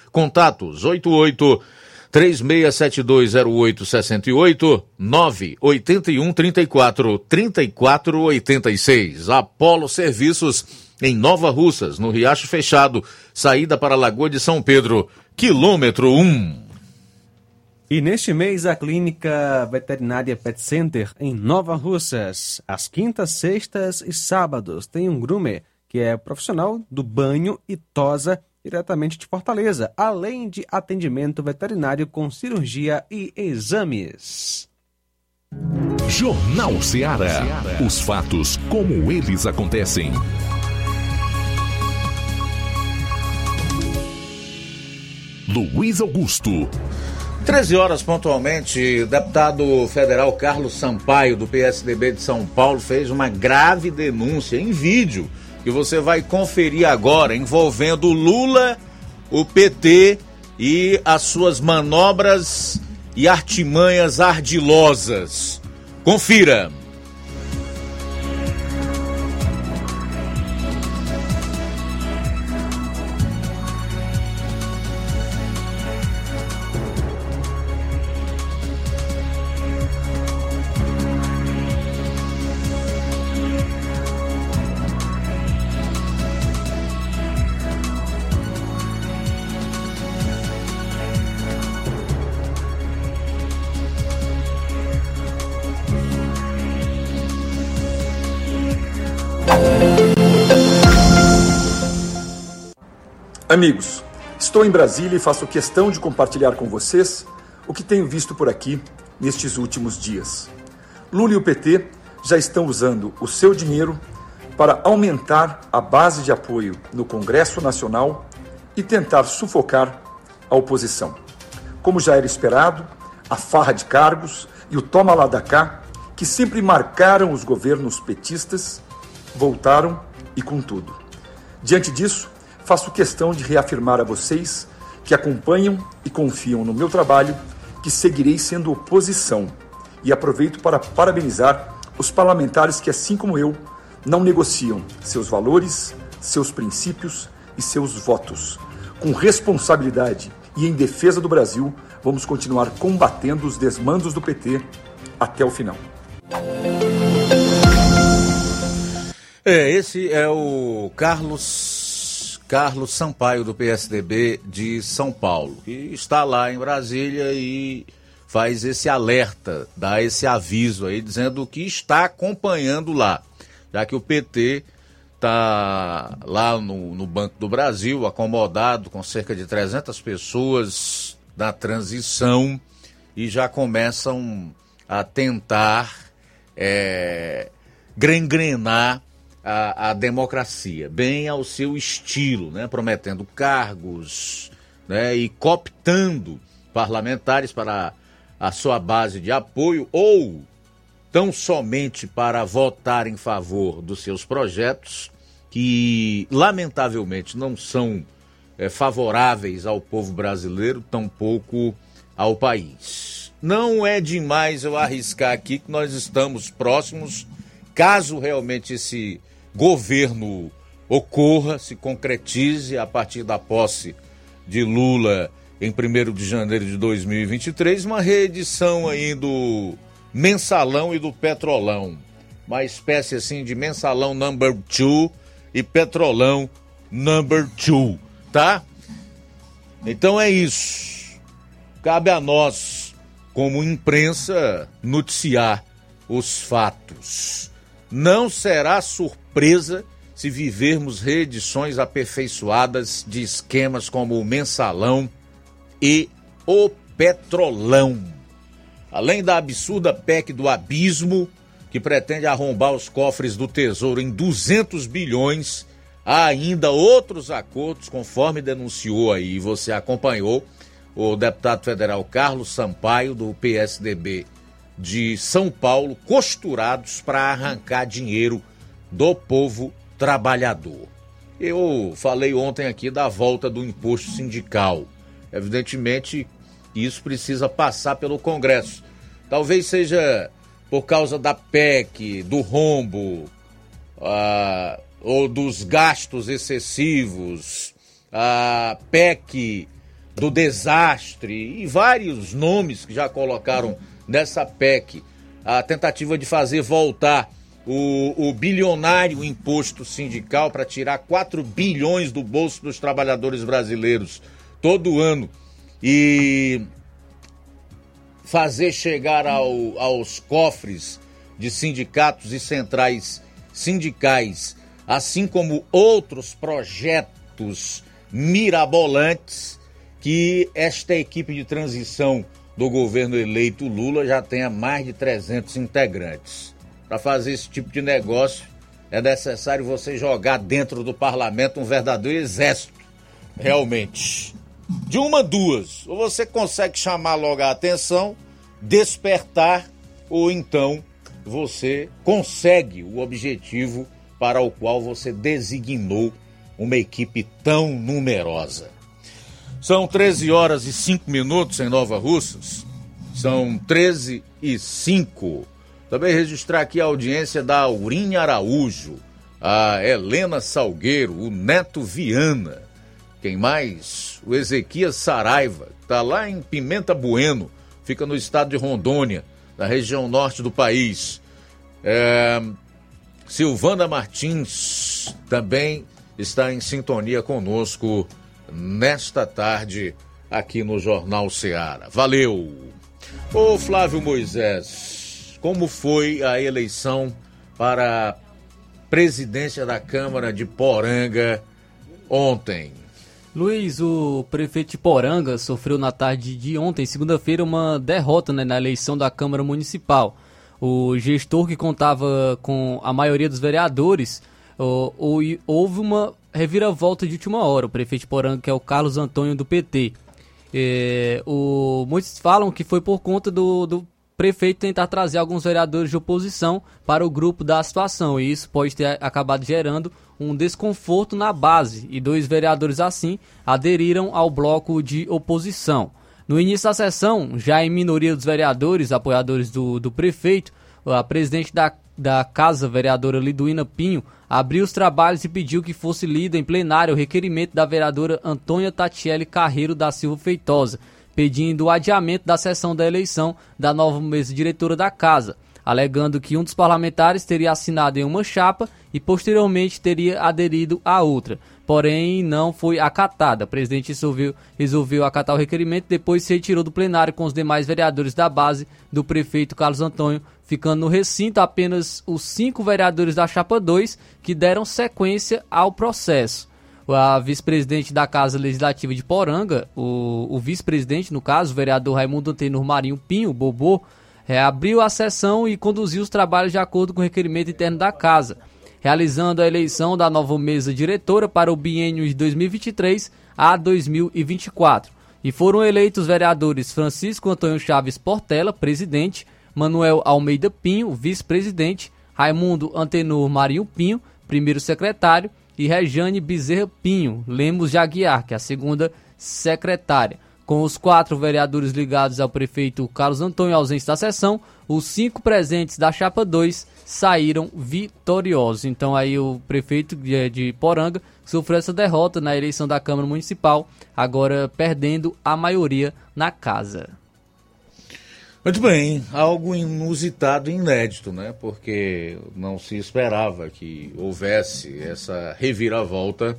Contatos 88 36720868 981 34 34 86. Apolo Serviços em Nova Russas, no Riacho Fechado, saída para a Lagoa de São Pedro, quilômetro 1. E neste mês, a Clínica Veterinária Pet Center em Nova Russas, às quintas, sextas e sábados, tem um groomer que é profissional do banho e tosa diretamente de Fortaleza, além de atendimento veterinário com cirurgia e exames. Jornal Ceará. Os fatos como eles acontecem. Luiz Augusto. 13 horas pontualmente, deputado federal Carlos Sampaio, do PSDB de São Paulo, fez uma grave denúncia em vídeo que você vai conferir agora, envolvendo Lula, o PT e as suas manobras e artimanhas ardilosas. Confira. Amigos, estou em Brasília e faço questão de compartilhar com vocês o que tenho visto por aqui nestes últimos dias. Lula e o PT já estão usando o seu dinheiro para aumentar a base de apoio no Congresso Nacional e tentar sufocar a oposição. Como já era esperado, a farra de cargos e o toma lá da cá, que sempre marcaram os governos petistas, voltaram e com tudo. Diante disso, faço questão de reafirmar a vocês que acompanham e confiam no meu trabalho que seguirei sendo oposição e aproveito para parabenizar os parlamentares que, assim como eu, não negociam seus valores, seus princípios e seus votos. Com responsabilidade e em defesa do Brasil, vamos continuar combatendo os desmandos do PT até o final. É, esse é o Carlos Carlos Sampaio, do PSDB de São Paulo, que está lá em Brasília e faz esse alerta, dá esse aviso aí, dizendo que está acompanhando lá, já que o PT está lá no, no Banco do Brasil, acomodado com cerca de 300 pessoas na transição e já começam a tentar é, a, a democracia, bem ao seu estilo, né? prometendo cargos né? e cooptando parlamentares para a sua base de apoio ou tão somente para votar em favor dos seus projetos, que lamentavelmente não são é, favoráveis ao povo brasileiro, tampouco ao país. Não é demais eu arriscar aqui que nós estamos próximos, caso realmente esse governo ocorra, se concretize a partir da posse de Lula em 1 de janeiro de 2023, uma reedição aí do mensalão e do petrolão. Uma espécie assim de mensalão number two e petrolão number two, tá? Então é isso. Cabe a nós, como imprensa, noticiar os fatos. Não será surpresa se vivermos reedições aperfeiçoadas de esquemas como o mensalão e o petrolão. Além da absurda PEC do abismo, que pretende arrombar os cofres do Tesouro em 200 bilhões, há ainda outros acordos, conforme denunciou aí, você acompanhou, o deputado federal Carlos Sampaio, do PSDB de São Paulo costurados para arrancar dinheiro do povo trabalhador. Eu falei ontem aqui da volta do imposto sindical. Evidentemente, isso precisa passar pelo Congresso. Talvez seja por causa da PEC, do rombo, ah, ou dos gastos excessivos, a PEC do desastre e vários nomes que já colocaram nessa PEC. A tentativa de fazer voltar o, o bilionário imposto sindical para tirar 4 bilhões do bolso dos trabalhadores brasileiros todo ano e fazer chegar ao, aos cofres de sindicatos e centrais sindicais, assim como outros projetos mirabolantes que esta equipe de transição do governo eleito Lula já tenha mais de 300 integrantes. Para fazer esse tipo de negócio é necessário você jogar dentro do parlamento um verdadeiro exército, realmente. De uma, duas. Ou você consegue chamar logo a atenção, despertar, ou então você consegue o objetivo para o qual você designou uma equipe tão numerosa. São 13 horas e 5 minutos em Nova Russas. São 13 e 5. Também registrar aqui a audiência da Aurinha Araújo, a Helena Salgueiro, o Neto Viana. Quem mais? O Ezequias Saraiva, está lá em Pimenta Bueno, fica no estado de Rondônia, na região norte do país. É... Silvana Martins também está em sintonia conosco nesta tarde aqui no Jornal Ceará. Valeu! Ô Flávio Moisés, como foi a eleição para a presidência da Câmara de Poranga ontem? Luiz, o prefeito de Poranga sofreu na tarde de ontem, segunda-feira, uma derrota né, na eleição da Câmara Municipal. O gestor que contava com a maioria dos vereadores, houve uma reviravolta de última hora. O prefeito de Poranga, que é o Carlos Antônio do PT. É, o, muitos falam que foi por conta do, do prefeito tentar trazer alguns vereadores de oposição para o grupo da situação. E isso pode ter acabado gerando um desconforto na base. E dois vereadores assim aderiram ao bloco de oposição. No início da sessão, já em minoria dos vereadores, apoiadores do, do prefeito, a presidente da, da casa, vereadora Liduína Pinho, abriu os trabalhos e pediu que fosse lido em plenário o requerimento da vereadora Antônia Tatiele Carreiro da Silva Feitosa, pedindo o adiamento da sessão da eleição da nova mesa diretora da casa, alegando que um dos parlamentares teria assinado em uma chapa e posteriormente teria aderido a outra. Porém, não foi acatada. O presidente resolveu, resolveu acatar o requerimento, depois se retirou do plenário com os demais vereadores da base do prefeito Carlos Antônio ficando no recinto apenas os cinco vereadores da Chapa 2 que deram sequência ao processo. A vice-presidente da Casa Legislativa de Poranga, o, o vice-presidente, no caso, o vereador Raimundo Antenor Marinho Pinho, Bobô, reabriu a sessão e conduziu os trabalhos de acordo com o requerimento interno da Casa, realizando a eleição da nova mesa diretora para o biênio de 2023 a 2024. E foram eleitos os vereadores Francisco Antônio Chaves Portela, presidente, Manuel Almeida Pinho, vice-presidente, Raimundo Antenor Marinho Pinho, primeiro secretário, e Rejane Bezerra Pinho, Lemos de Aguiar, que é a segunda secretária. Com os quatro vereadores ligados ao prefeito Carlos Antônio ausente da sessão, os cinco presentes da chapa 2 saíram vitoriosos. Então aí o prefeito de Poranga sofreu essa derrota na eleição da Câmara Municipal, agora perdendo a maioria na casa. Muito bem, algo inusitado e inédito, né? Porque não se esperava que houvesse essa reviravolta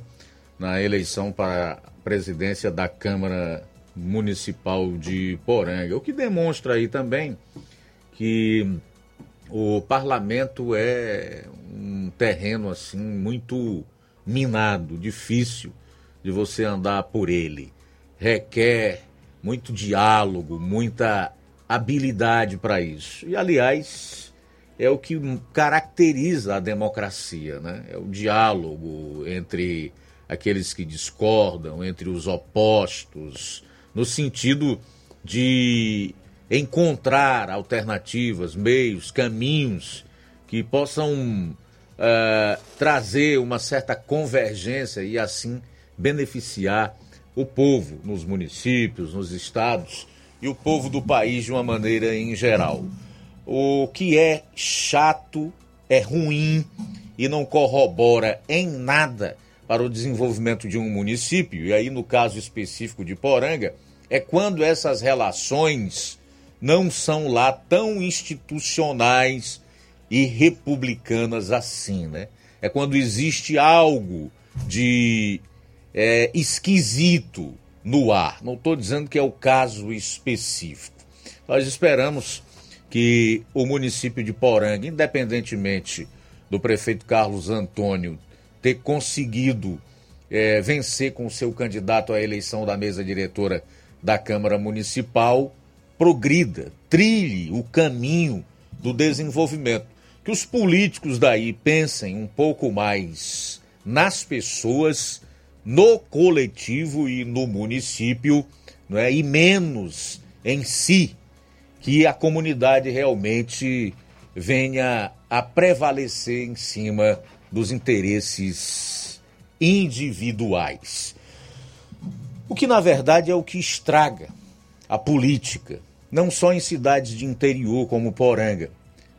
na eleição para a presidência da Câmara Municipal de Poranga. O que demonstra aí também que o parlamento é um terreno assim muito minado, difícil de você andar por ele. Requer muito diálogo, muita habilidade para isso. E, aliás, é o que caracteriza a democracia, né? É o diálogo entre aqueles que discordam, entre os opostos, no sentido de encontrar alternativas, meios, caminhos que possam uh, trazer uma certa convergência e assim beneficiar o povo nos municípios, nos estados e o povo do país de uma maneira em geral. O que é chato, é ruim e não corrobora em nada para o desenvolvimento de um município, e aí no caso específico de Poranga, é quando essas relações não são lá tão institucionais e republicanas assim, né? É quando existe algo de é, esquisito no ar. Não estou dizendo que é o caso específico. Nós esperamos que o município de Poranga, independentemente do prefeito Carlos Antônio ter conseguido é, vencer com seu candidato à eleição da mesa diretora da Câmara Municipal, progrida, trilhe o caminho do desenvolvimento. Que os políticos daí pensem um pouco mais nas pessoas no coletivo e no município, não é? e menos em si, que a comunidade realmente venha a prevalecer em cima dos interesses individuais. O que na verdade é o que estraga a política, não só em cidades de interior como Poranga,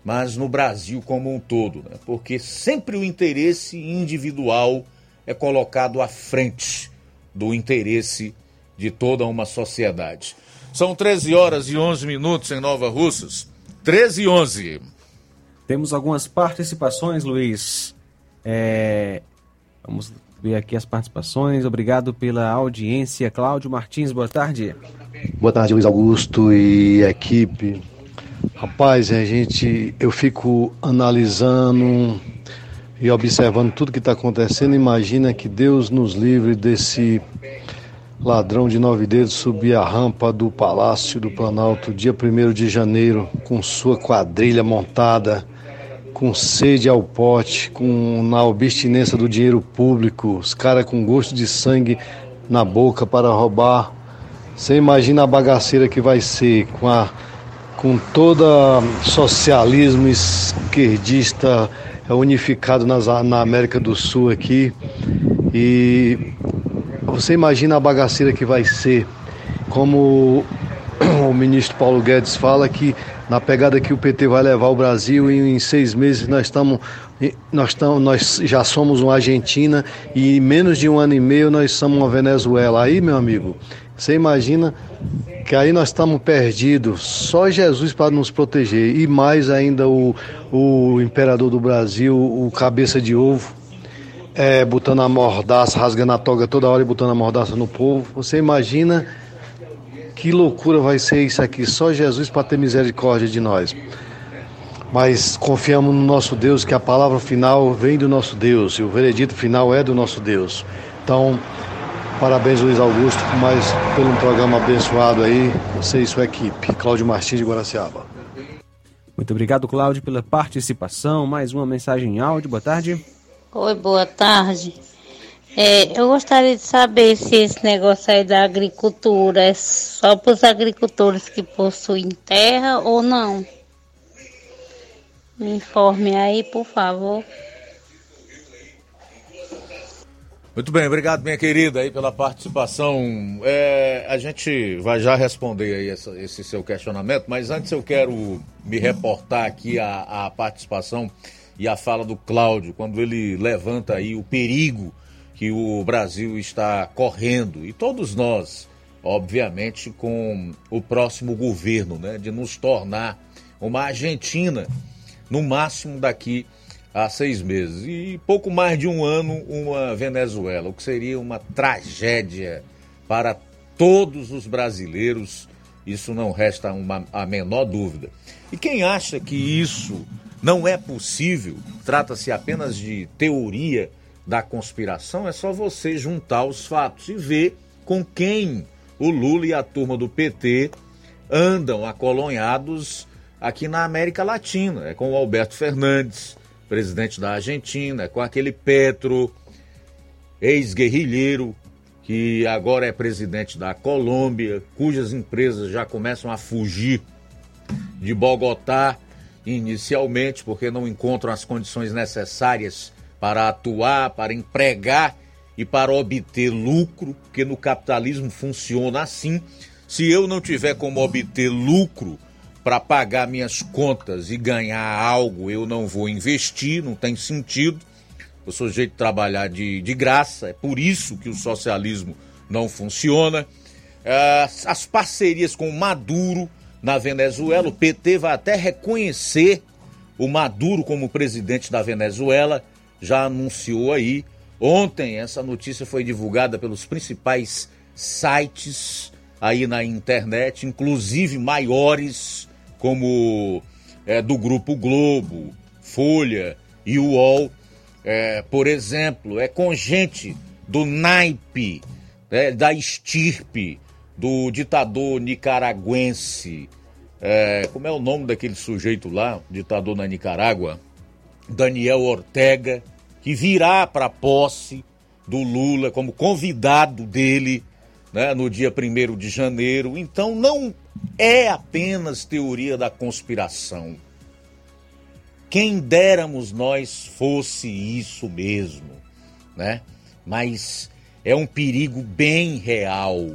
mas no Brasil como um todo, né? porque sempre o interesse individual é colocado à frente do interesse de toda uma sociedade. São 13 horas e 11 minutos em Nova Russas. 13 e 11. Temos algumas participações, Luiz. É... Vamos ver aqui as participações. Obrigado pela audiência. Cláudio Martins, boa tarde. Boa tarde, Luiz Augusto e equipe. Rapaz, a gente, eu fico analisando e observando tudo que está acontecendo, imagina que Deus nos livre desse ladrão de nove dedos subir a rampa do Palácio do Planalto dia 1 de janeiro com sua quadrilha montada, com sede ao pote, com na obstinência do dinheiro público, os caras com gosto de sangue na boca para roubar. Você imagina a bagaceira que vai ser com a com toda socialismo esquerdista unificado nas, na América do Sul aqui. E você imagina a bagaceira que vai ser, como o ministro Paulo Guedes fala que na pegada que o PT vai levar o Brasil e em seis meses nós estamos nós, estamos, nós já somos uma Argentina e em menos de um ano e meio nós somos uma Venezuela. Aí, meu amigo, você imagina que aí nós estamos perdidos, só Jesus para nos proteger. E mais ainda o, o imperador do Brasil, o cabeça de ovo, é, botando a mordaça, rasgando a toga toda hora e botando a mordaça no povo. Você imagina que loucura vai ser isso aqui, só Jesus para ter misericórdia de nós. Mas confiamos no nosso Deus, que a palavra final vem do nosso Deus e o veredito final é do nosso Deus. Então, Parabéns, Luiz Augusto, por mais pelo um programa abençoado aí, você e sua equipe. Cláudio Martins de Guaraciaba. Muito obrigado, Cláudio, pela participação. Mais uma mensagem em áudio. Boa tarde. Oi, boa tarde. É, eu gostaria de saber se esse negócio aí da agricultura é só para os agricultores que possuem terra ou não. Me informe aí, por favor. Muito bem, obrigado, minha querida, aí pela participação. É, a gente vai já responder aí essa, esse seu questionamento, mas antes eu quero me reportar aqui a, a participação e a fala do Cláudio, quando ele levanta aí o perigo que o Brasil está correndo, e todos nós, obviamente, com o próximo governo, né, de nos tornar uma Argentina, no máximo daqui há seis meses. E pouco mais de um ano, uma Venezuela, o que seria uma tragédia para todos os brasileiros. Isso não resta uma, a menor dúvida. E quem acha que isso não é possível, trata-se apenas de teoria da conspiração, é só você juntar os fatos e ver com quem o Lula e a turma do PT andam acolonhados aqui na América Latina. É com o Alberto Fernandes, presidente da Argentina, com aquele Petro, ex-guerrilheiro, que agora é presidente da Colômbia, cujas empresas já começam a fugir de Bogotá inicialmente, porque não encontram as condições necessárias para atuar, para empregar e para obter lucro, porque no capitalismo funciona assim. Se eu não tiver como obter lucro para pagar minhas contas e ganhar algo, eu não vou investir, não tem sentido. O sujeito trabalhar de, de graça, é por isso que o socialismo não funciona. As, as parcerias com Maduro na Venezuela, o PT vai até reconhecer o Maduro como presidente da Venezuela, já anunciou aí. Ontem essa notícia foi divulgada pelos principais sites aí na internet, inclusive maiores como é, do Grupo Globo, Folha e UOL. É, por exemplo, é com gente do naipe, né, da estirpe do ditador nicaragüense. É, como é o nome daquele sujeito lá, ditador na Nicarágua? Daniel Ortega, que virá para a posse do Lula como convidado dele né, no dia 1 de janeiro. Então não é apenas teoria da conspiração. Quem déramos nós fosse isso mesmo, né? Mas é um perigo bem real,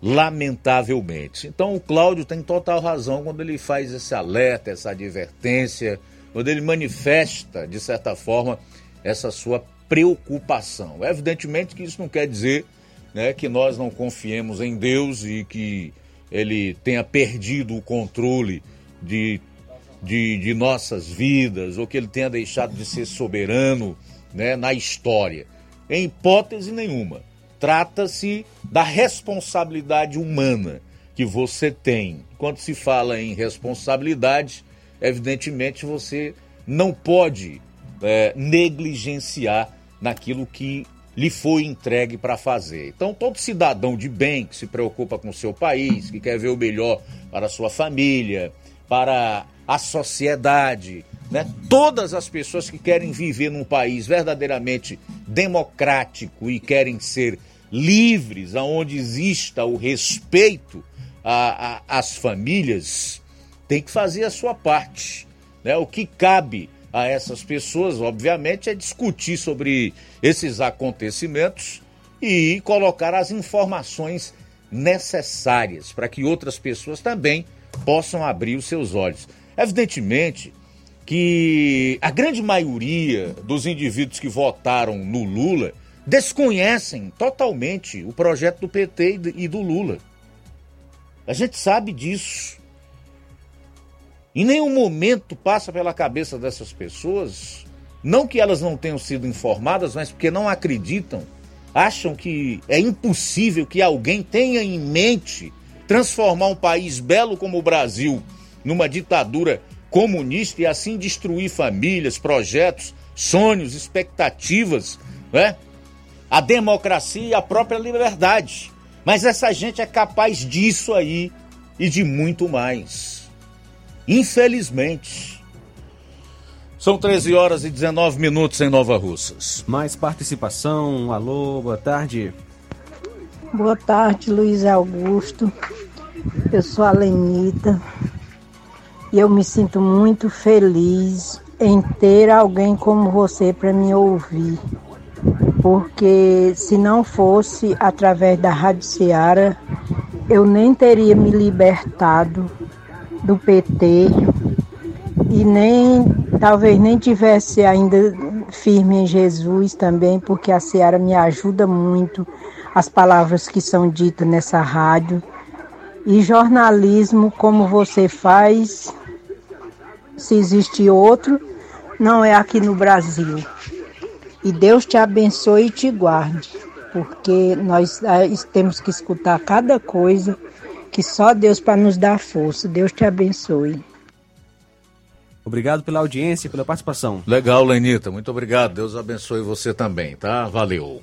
lamentavelmente. Então o Cláudio tem total razão quando ele faz esse alerta, essa advertência, quando ele manifesta, de certa forma, essa sua preocupação. Evidentemente que isso não quer dizer né, que nós não confiemos em Deus e que ele tenha perdido o controle de, de, de nossas vidas ou que ele tenha deixado de ser soberano né, na história. Em hipótese nenhuma. Trata-se da responsabilidade humana que você tem. Quando se fala em responsabilidade, evidentemente você não pode é, negligenciar naquilo que lhe foi entregue para fazer. Então, todo cidadão de bem que se preocupa com o seu país, que quer ver o melhor para a sua família, para a sociedade, né? todas as pessoas que querem viver num país verdadeiramente democrático e querem ser livres, aonde exista o respeito às famílias, tem que fazer a sua parte. Né? O que cabe a essas pessoas, obviamente, é discutir sobre esses acontecimentos e colocar as informações necessárias para que outras pessoas também possam abrir os seus olhos. Evidentemente que a grande maioria dos indivíduos que votaram no Lula desconhecem totalmente o projeto do PT e do Lula. A gente sabe disso. Em nenhum momento passa pela cabeça dessas pessoas, não que elas não tenham sido informadas, mas porque não acreditam, acham que é impossível que alguém tenha em mente transformar um país belo como o Brasil numa ditadura comunista e assim destruir famílias, projetos, sonhos, expectativas, né? a democracia e a própria liberdade. Mas essa gente é capaz disso aí e de muito mais. Infelizmente. São 13 horas e 19 minutos em Nova Russas. Mais participação. Alô, boa tarde. Boa tarde, Luiz Augusto. Eu sou a Lenita e eu me sinto muito feliz em ter alguém como você para me ouvir. Porque se não fosse através da Rádio Ceará, eu nem teria me libertado do PT e nem talvez nem tivesse ainda firme em Jesus também, porque a Seara me ajuda muito as palavras que são ditas nessa rádio. E jornalismo, como você faz, se existe outro, não é aqui no Brasil. E Deus te abençoe e te guarde, porque nós ah, temos que escutar cada coisa que só Deus para nos dar força. Deus te abençoe. Obrigado pela audiência e pela participação. Legal, Lenita. Muito obrigado. Deus abençoe você também, tá? Valeu.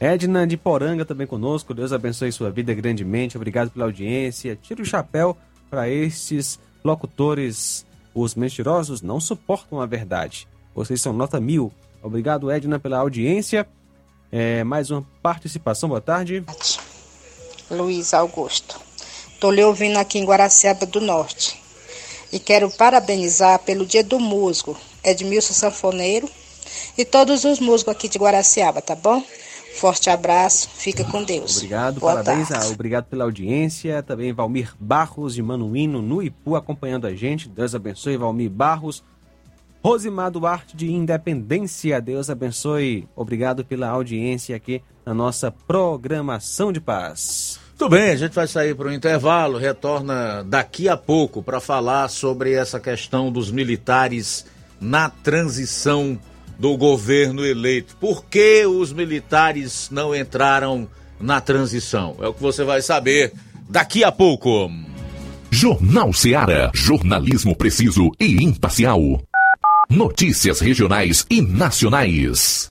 Edna de Poranga também conosco. Deus abençoe sua vida grandemente. Obrigado pela audiência. Tira o chapéu para estes locutores. Os mentirosos não suportam a verdade. Vocês são nota mil. Obrigado, Edna, pela audiência. É, mais uma participação. Boa tarde. Luiz Augusto. Estou lhe ouvindo aqui em Guaraciaba do Norte. e quero parabenizar pelo Dia do Músico, Edmilson Sanfoneiro e todos os músicos aqui de Guaraciaba, tá bom? Forte abraço, fica com Deus. Obrigado, Boa parabéns, obrigado pela audiência. Também Valmir Barros de Manuíno, no Ipu, acompanhando a gente. Deus abençoe, Valmir Barros. Rosimar Duarte de Independência, Deus abençoe. Obrigado pela audiência aqui na nossa programação de paz. Tudo bem, a gente vai sair para o intervalo, retorna daqui a pouco para falar sobre essa questão dos militares na transição do governo eleito. Por que os militares não entraram na transição? É o que você vai saber daqui a pouco. Jornal Seara. Jornalismo preciso e imparcial. Notícias regionais e nacionais.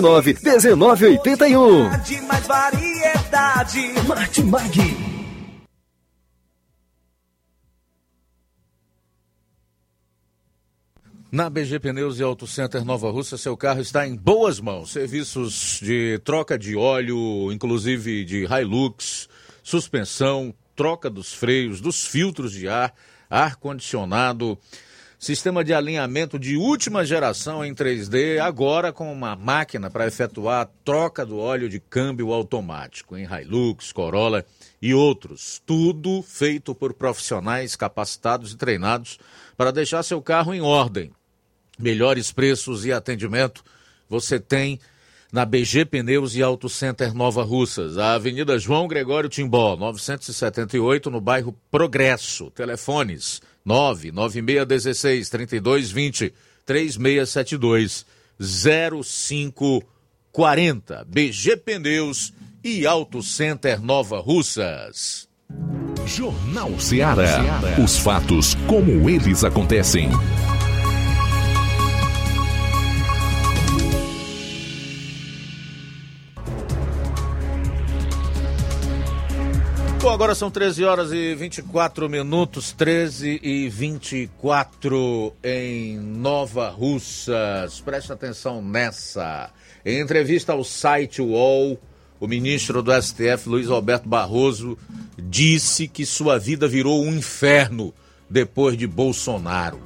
9929 1981. De mais variedade. Martimag. Na BG Pneus e Auto Center Nova Russa, seu carro está em boas mãos. Serviços de troca de óleo, inclusive de Hilux, suspensão, troca dos freios, dos filtros de ar, ar-condicionado, sistema de alinhamento de última geração em 3D, agora com uma máquina para efetuar a troca do óleo de câmbio automático em Hilux, Corolla e outros. Tudo feito por profissionais capacitados e treinados para deixar seu carro em ordem. Melhores preços e atendimento você tem na BG Pneus e Auto Center Nova Russas, a Avenida João Gregório Timbó, 978, no bairro Progresso. Telefones 99616 3220 3672 0540. BG Pneus e Auto Center Nova Russas. Jornal Seara. Os fatos como eles acontecem. Bom, agora são 13 horas e 24 minutos, 13 e 24 em Nova Russas. Preste atenção nessa. Em entrevista ao site UOL, o ministro do STF, Luiz Roberto Barroso, disse que sua vida virou um inferno depois de Bolsonaro.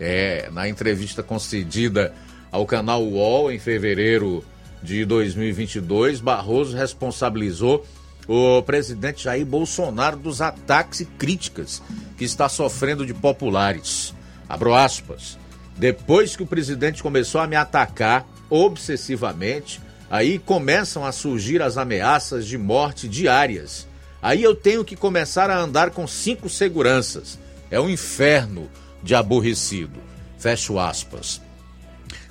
É, na entrevista concedida ao canal UOL em fevereiro de 2022, Barroso responsabilizou o presidente Jair Bolsonaro dos ataques e críticas que está sofrendo de populares. Abro aspas. Depois que o presidente começou a me atacar obsessivamente, aí começam a surgir as ameaças de morte diárias. Aí eu tenho que começar a andar com cinco seguranças. É um inferno de aborrecido. Fecho aspas.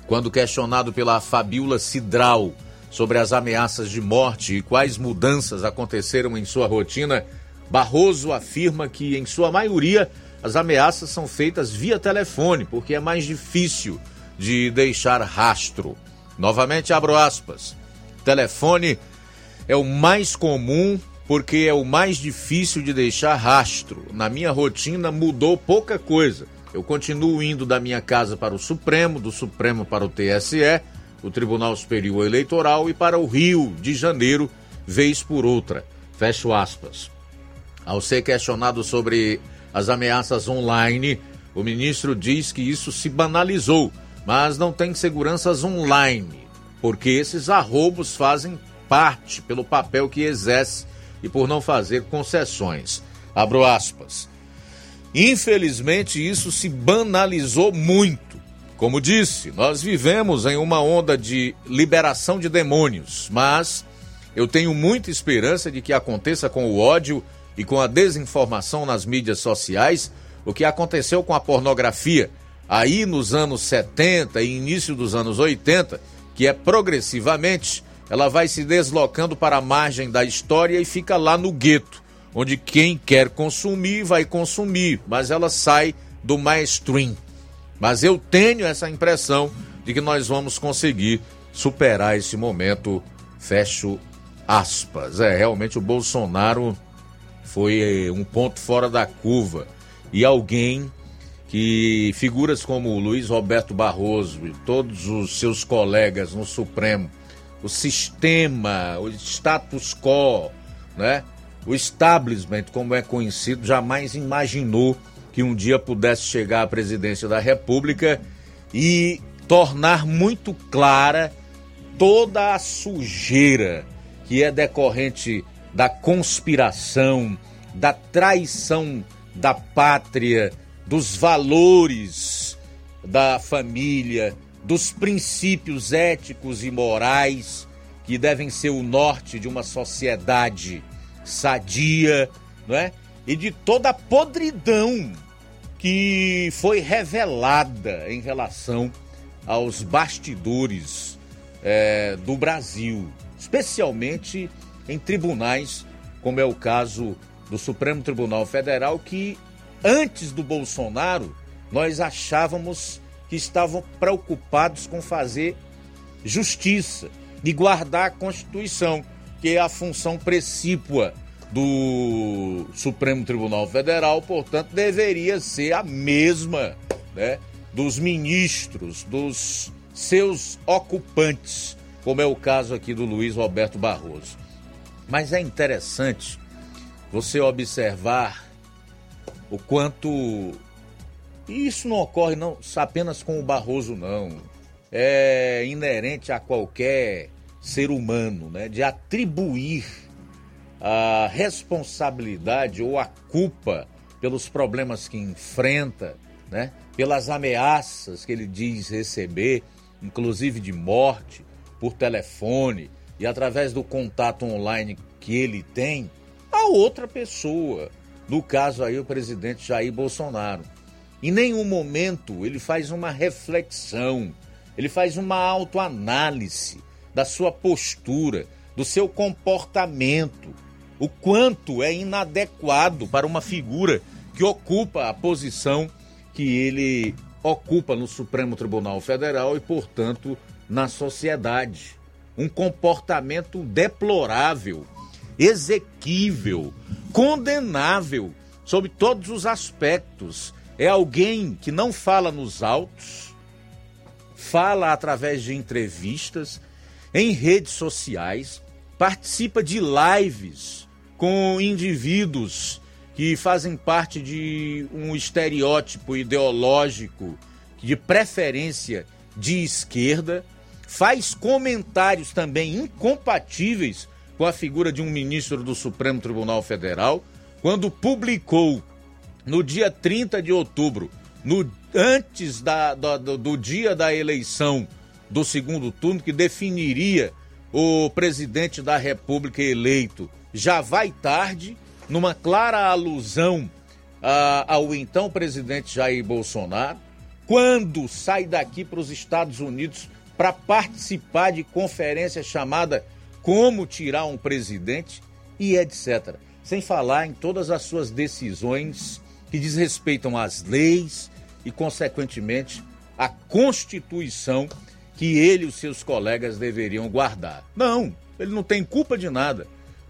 Quando questionado pela Fabiola Cidral sobre as ameaças de morte e quais mudanças aconteceram em sua rotina, Barroso afirma que, em sua maioria, as ameaças são feitas via telefone, porque é mais difícil de deixar rastro. Novamente abro aspas. Telefone é o mais comum porque é o mais difícil de deixar rastro. Na minha rotina mudou pouca coisa. Eu continuo indo da minha casa para o Supremo, do Supremo para o TSE, o Tribunal Superior Eleitoral e para o Rio de Janeiro, vez por outra. Fecho aspas. Ao ser questionado sobre as ameaças online, o ministro diz que isso se banalizou, mas não tem seguranças online, porque esses arrobos fazem parte pelo papel que exerce e por não fazer concessões. Abro aspas. Infelizmente, isso se banalizou muito. Como disse, nós vivemos em uma onda de liberação de demônios, mas eu tenho muita esperança de que aconteça com o ódio e com a desinformação nas mídias sociais o que aconteceu com a pornografia aí nos anos 70 e início dos anos 80, que é progressivamente ela vai se deslocando para a margem da história e fica lá no gueto, onde quem quer consumir vai consumir, mas ela sai do mainstream. Mas eu tenho essa impressão de que nós vamos conseguir superar esse momento. Fecho aspas. É, realmente o Bolsonaro foi um ponto fora da curva. E alguém que figuras como o Luiz Roberto Barroso e todos os seus colegas no Supremo o sistema, o status quo, né? O establishment, como é conhecido, jamais imaginou que um dia pudesse chegar à presidência da República e tornar muito clara toda a sujeira que é decorrente da conspiração, da traição da pátria, dos valores da família, dos princípios éticos e morais que devem ser o norte de uma sociedade sadia, não é? E de toda a podridão que foi revelada em relação aos bastidores é, do Brasil, especialmente em tribunais, como é o caso do Supremo Tribunal Federal, que antes do Bolsonaro nós achávamos que estavam preocupados com fazer justiça e guardar a Constituição, que é a função precípua do Supremo Tribunal Federal, portanto, deveria ser a mesma né, dos ministros, dos seus ocupantes, como é o caso aqui do Luiz Roberto Barroso. Mas é interessante você observar o quanto e isso não ocorre não apenas com o Barroso, não. É inerente a qualquer ser humano, né? De atribuir a responsabilidade ou a culpa pelos problemas que enfrenta, né? Pelas ameaças que ele diz receber, inclusive de morte, por telefone e através do contato online que ele tem, a outra pessoa. No caso aí, o presidente Jair Bolsonaro. Em nenhum momento ele faz uma reflexão, ele faz uma autoanálise da sua postura, do seu comportamento, o quanto é inadequado para uma figura que ocupa a posição que ele ocupa no Supremo Tribunal Federal e, portanto, na sociedade. Um comportamento deplorável, exequível, condenável sob todos os aspectos é alguém que não fala nos autos, fala através de entrevistas, em redes sociais, participa de lives com indivíduos que fazem parte de um estereótipo ideológico de preferência de esquerda, faz comentários também incompatíveis com a figura de um ministro do Supremo Tribunal Federal, quando publicou no dia 30 de outubro no, antes da, do, do dia da eleição do segundo turno, que definiria o presidente da República eleito, já vai tarde, numa clara alusão a, ao então presidente Jair Bolsonaro, quando sai daqui para os Estados Unidos para participar de conferência chamada Como Tirar um Presidente e etc. Sem falar em todas as suas decisões que desrespeitam as leis e, consequentemente, a Constituição que ele e os seus colegas deveriam guardar. Não, ele não tem culpa de nada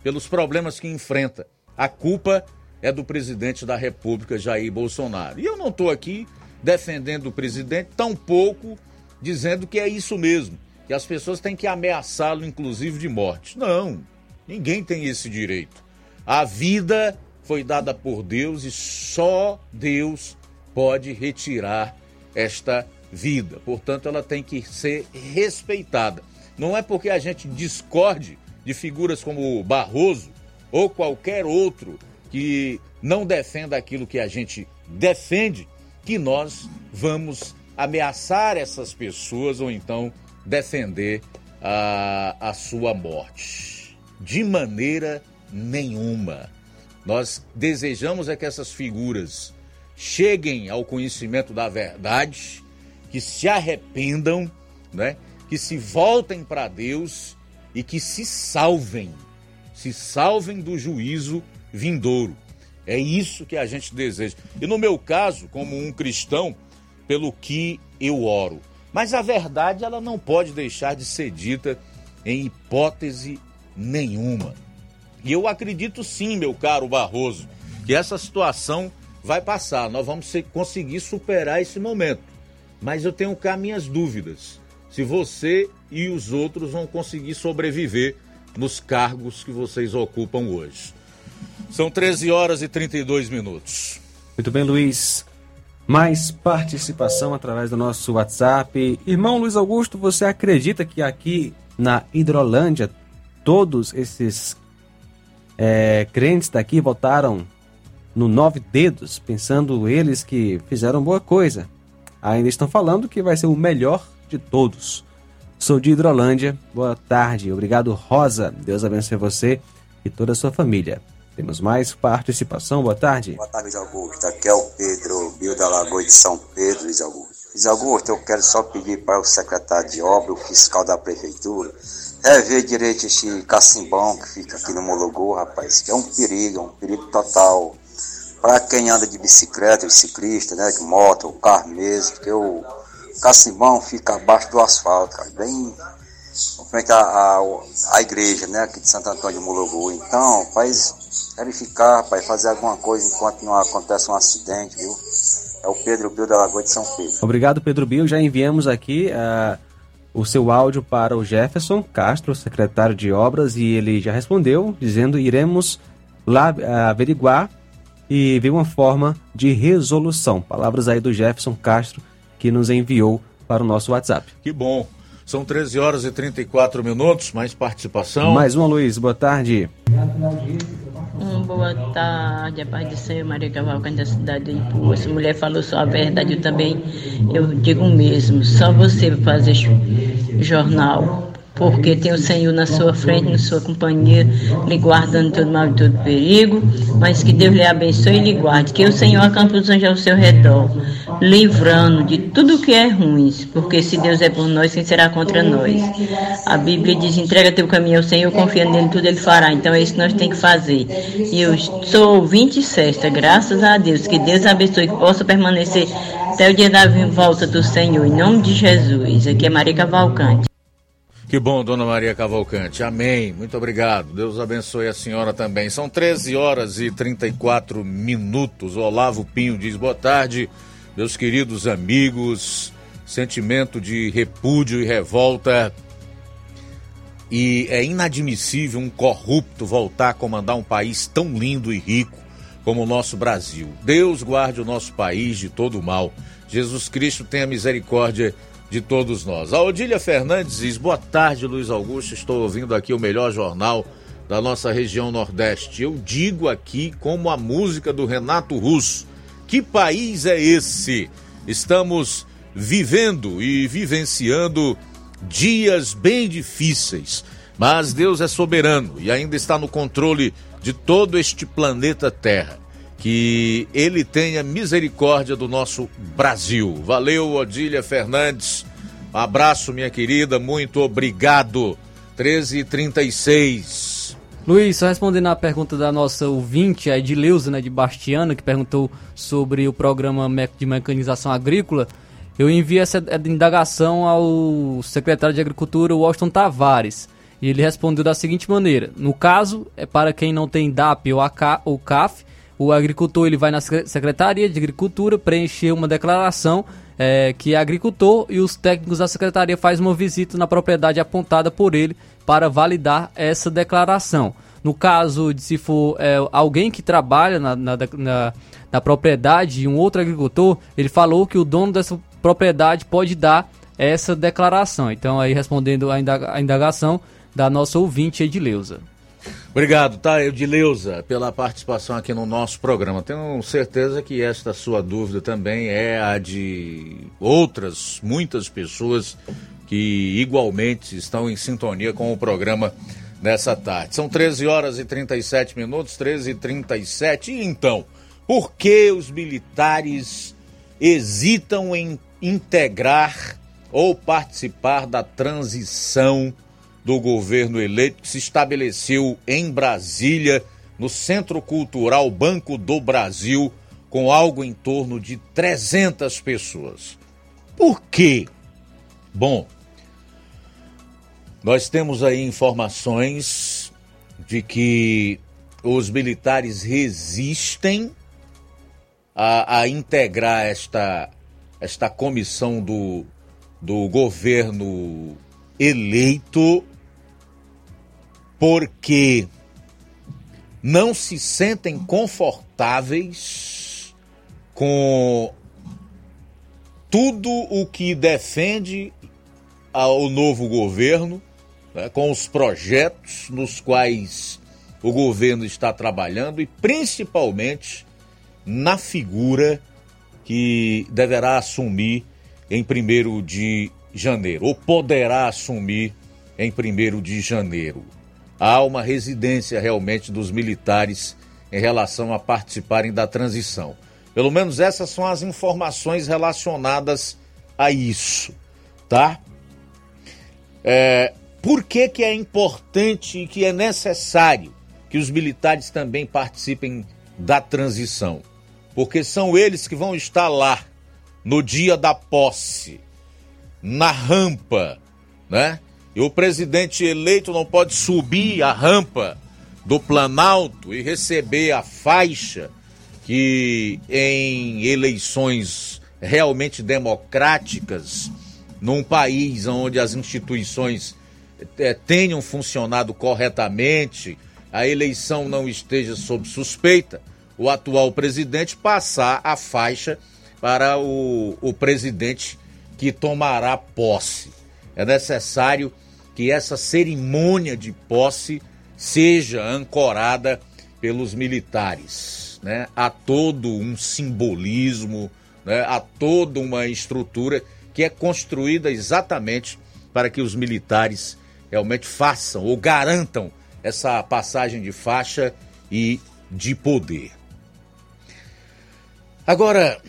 pelos problemas que enfrenta. A culpa é do presidente da República, Jair Bolsonaro. E eu não estou aqui defendendo o presidente, tampouco dizendo que é isso mesmo, que as pessoas têm que ameaçá-lo, inclusive de morte. Não, ninguém tem esse direito. A vida foi dada por Deus e só Deus pode retirar esta vida. Portanto, ela tem que ser respeitada. Não é porque a gente discorde de figuras como Barroso ou qualquer outro que não defenda aquilo que a gente defende que nós vamos ameaçar essas pessoas ou então defender a, a sua morte. De maneira nenhuma. Nós desejamos é que essas figuras cheguem ao conhecimento da verdade, que se arrependam, né? que se voltem para Deus e que se salvem, se salvem do juízo vindouro. É isso que a gente deseja. E no meu caso, como um cristão, pelo que eu oro. Mas a verdade ela não pode deixar de ser dita em hipótese nenhuma. E eu acredito sim, meu caro Barroso, que essa situação vai passar. Nós vamos conseguir superar esse momento. Mas eu tenho cá minhas dúvidas se você e os outros vão conseguir sobreviver nos cargos que vocês ocupam hoje. São 13 horas e 32 minutos. Muito bem, Luiz mais participação através do nosso WhatsApp. Irmão Luiz Augusto, você acredita que aqui na Hidrolândia todos esses é, crentes daqui votaram no Nove Dedos, pensando eles que fizeram boa coisa? Ainda estão falando que vai ser o melhor de todos. Sou de Hidrolândia. Boa tarde. Obrigado, Rosa. Deus abençoe você e toda a sua família. Temos mais participação. Boa tarde. Boa tarde, Luiz Augusto. Aqui é o Pedro Bio da Lagoa de São Pedro, Luiz Augusto. Augusto, eu quero só pedir para o secretário de obra, o fiscal da prefeitura, rever direito esse cacimbão que fica aqui no Mologô, rapaz, que é um perigo, é um perigo total. Para quem anda de bicicleta, de ciclista, né, de moto, carro mesmo, porque o cacimbão fica abaixo do asfalto, cara, bem frente à, à, igreja, né, aqui de Santo Antônio de Mologu. Então, faz verificar, pai, fazer alguma coisa enquanto não acontece um acidente, viu? É o Pedro Bill da Lagoa de São Pedro. Obrigado, Pedro Bill. Já enviamos aqui uh, o seu áudio para o Jefferson Castro, secretário de obras, e ele já respondeu, dizendo iremos lá uh, averiguar e ver uma forma de resolução. Palavras aí do Jefferson Castro, que nos enviou para o nosso WhatsApp. Que bom. São 13 horas e 34 minutos. Mais participação. Mais uma, Luiz. Boa tarde. Um, boa tarde, a paz do Senhor, Maria Cavalcante da cidade de Ipu. Essa mulher falou só a verdade, eu também eu digo o mesmo. Só você fazer jornal porque tem o Senhor na sua frente, na sua companhia, lhe guardando todo mal e todo perigo, mas que Deus lhe abençoe e lhe guarde, que o Senhor acampe os anjos ao seu redor, livrando de tudo que é ruim, porque se Deus é por nós, quem será contra nós? A Bíblia diz, entrega teu caminho ao Senhor, confia nele, tudo ele fará, então é isso que nós temos que fazer. E eu sou ouvinte certa, graças a Deus, que Deus abençoe, que possa permanecer até o dia da volta do Senhor, em nome de Jesus. Aqui é Maria Cavalcante. Que bom, dona Maria Cavalcante. Amém. Muito obrigado. Deus abençoe a senhora também. São 13 horas e 34 minutos. O Olavo Pinho diz: boa tarde, meus queridos amigos. Sentimento de repúdio e revolta. E é inadmissível um corrupto voltar a comandar um país tão lindo e rico como o nosso Brasil. Deus guarde o nosso país de todo o mal. Jesus Cristo tenha misericórdia de todos nós. A Odília Fernandes diz: Boa tarde, Luiz Augusto. Estou ouvindo aqui o melhor jornal da nossa região Nordeste. Eu digo aqui como a música do Renato Russo: Que país é esse? Estamos vivendo e vivenciando dias bem difíceis, mas Deus é soberano e ainda está no controle de todo este planeta Terra. Que Ele tenha misericórdia do nosso Brasil. Valeu, Odília Fernandes. Abraço, minha querida. Muito obrigado. 13h36. Luiz, só respondendo à pergunta da nossa ouvinte, a Edileuza, né, de Bastiana, que perguntou sobre o programa de mecanização agrícola, eu enviei essa indagação ao secretário de Agricultura, Washington Tavares, e ele respondeu da seguinte maneira: no caso, é para quem não tem DAP ou, AK, ou CAF, o agricultor ele vai na Secretaria de Agricultura preencher uma declaração é, que é agricultor e os técnicos da secretaria fazem uma visita na propriedade apontada por ele para validar essa declaração. No caso de se for é, alguém que trabalha na, na, na, na propriedade e um outro agricultor, ele falou que o dono dessa propriedade pode dar essa declaração. Então, aí respondendo a indagação da nossa ouvinte Edileuza. Obrigado, tá, Edileuza, pela participação aqui no nosso programa. Tenho certeza que esta sua dúvida também é a de outras, muitas pessoas que igualmente estão em sintonia com o programa nessa tarde. São 13 horas e 37 minutos, 13 e 37. E então, por que os militares hesitam em integrar ou participar da transição do governo eleito que se estabeleceu em Brasília, no Centro Cultural Banco do Brasil, com algo em torno de 300 pessoas. Por quê? Bom, nós temos aí informações de que os militares resistem a, a integrar esta, esta comissão do, do governo eleito porque não se sentem confortáveis com tudo o que defende o novo governo, né, com os projetos nos quais o governo está trabalhando e principalmente na figura que deverá assumir em 1 de janeiro, ou poderá assumir em 1 de janeiro. Há uma residência realmente dos militares em relação a participarem da transição. Pelo menos essas são as informações relacionadas a isso, tá? É, por que, que é importante e que é necessário que os militares também participem da transição? porque são eles que vão estar lá no dia da posse, na rampa, né? E o presidente eleito não pode subir a rampa do Planalto e receber a faixa que em eleições realmente democráticas, num país onde as instituições é, tenham funcionado corretamente, a eleição não esteja sob suspeita, o atual presidente passar a faixa para o, o presidente que tomará posse. É necessário que essa cerimônia de posse seja ancorada pelos militares. Né? Há todo um simbolismo, né? há toda uma estrutura que é construída exatamente para que os militares realmente façam ou garantam essa passagem de faixa e de poder. Agora,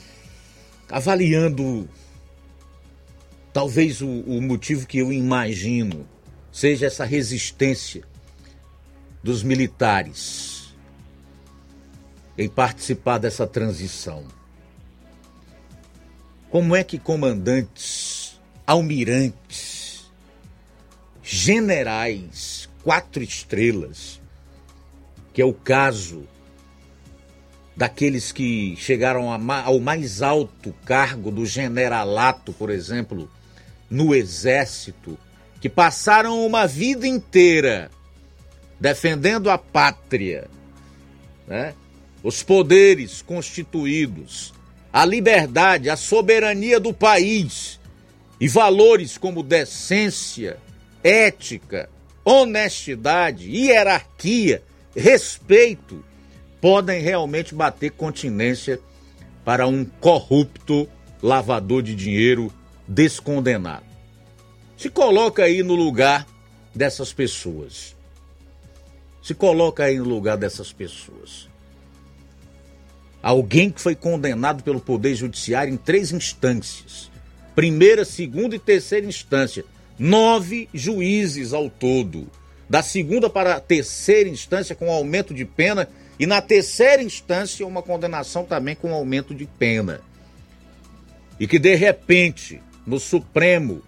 avaliando, talvez o, o motivo que eu imagino seja essa resistência dos militares em participar dessa transição. Como é que comandantes, almirantes, generais, quatro estrelas, que é o caso daqueles que chegaram ao mais alto cargo do generalato, por exemplo, no exército, que passaram uma vida inteira defendendo a pátria, né? os poderes constituídos, a liberdade, a soberania do país e valores como decência, ética, honestidade, hierarquia, respeito podem realmente bater continência para um corrupto lavador de dinheiro descondenado. Se coloca aí no lugar dessas pessoas. Se coloca aí no lugar dessas pessoas. Alguém que foi condenado pelo Poder Judiciário em três instâncias: primeira, segunda e terceira instância. Nove juízes ao todo. Da segunda para a terceira instância, com aumento de pena, e na terceira instância, uma condenação também com aumento de pena. E que de repente, no Supremo,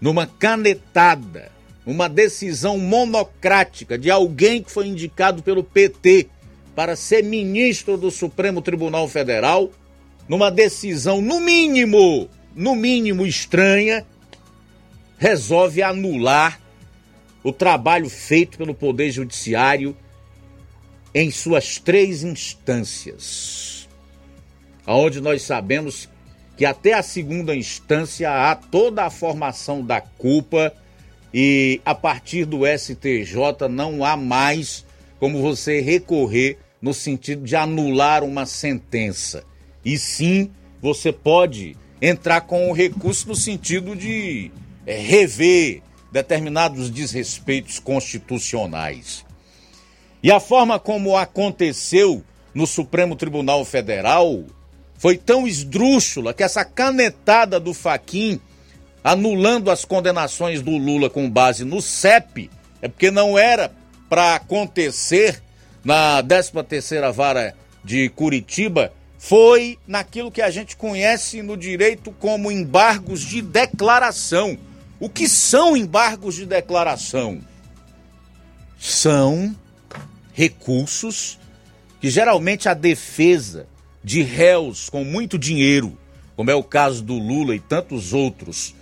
numa canetada, uma decisão monocrática de alguém que foi indicado pelo PT para ser ministro do Supremo Tribunal Federal, numa decisão, no mínimo, no mínimo estranha, resolve anular o trabalho feito pelo Poder Judiciário em suas três instâncias, aonde nós sabemos que até a segunda instância há toda a formação da culpa e a partir do STJ não há mais como você recorrer no sentido de anular uma sentença. E sim, você pode entrar com o recurso no sentido de é, rever determinados desrespeitos constitucionais. E a forma como aconteceu no Supremo Tribunal Federal foi tão esdrúxula que essa canetada do Faquin anulando as condenações do Lula com base no CEP, é porque não era para acontecer na 13ª Vara de Curitiba foi naquilo que a gente conhece no direito como embargos de declaração. O que são embargos de declaração? São recursos que geralmente a defesa de réus com muito dinheiro, como é o caso do Lula e tantos outros,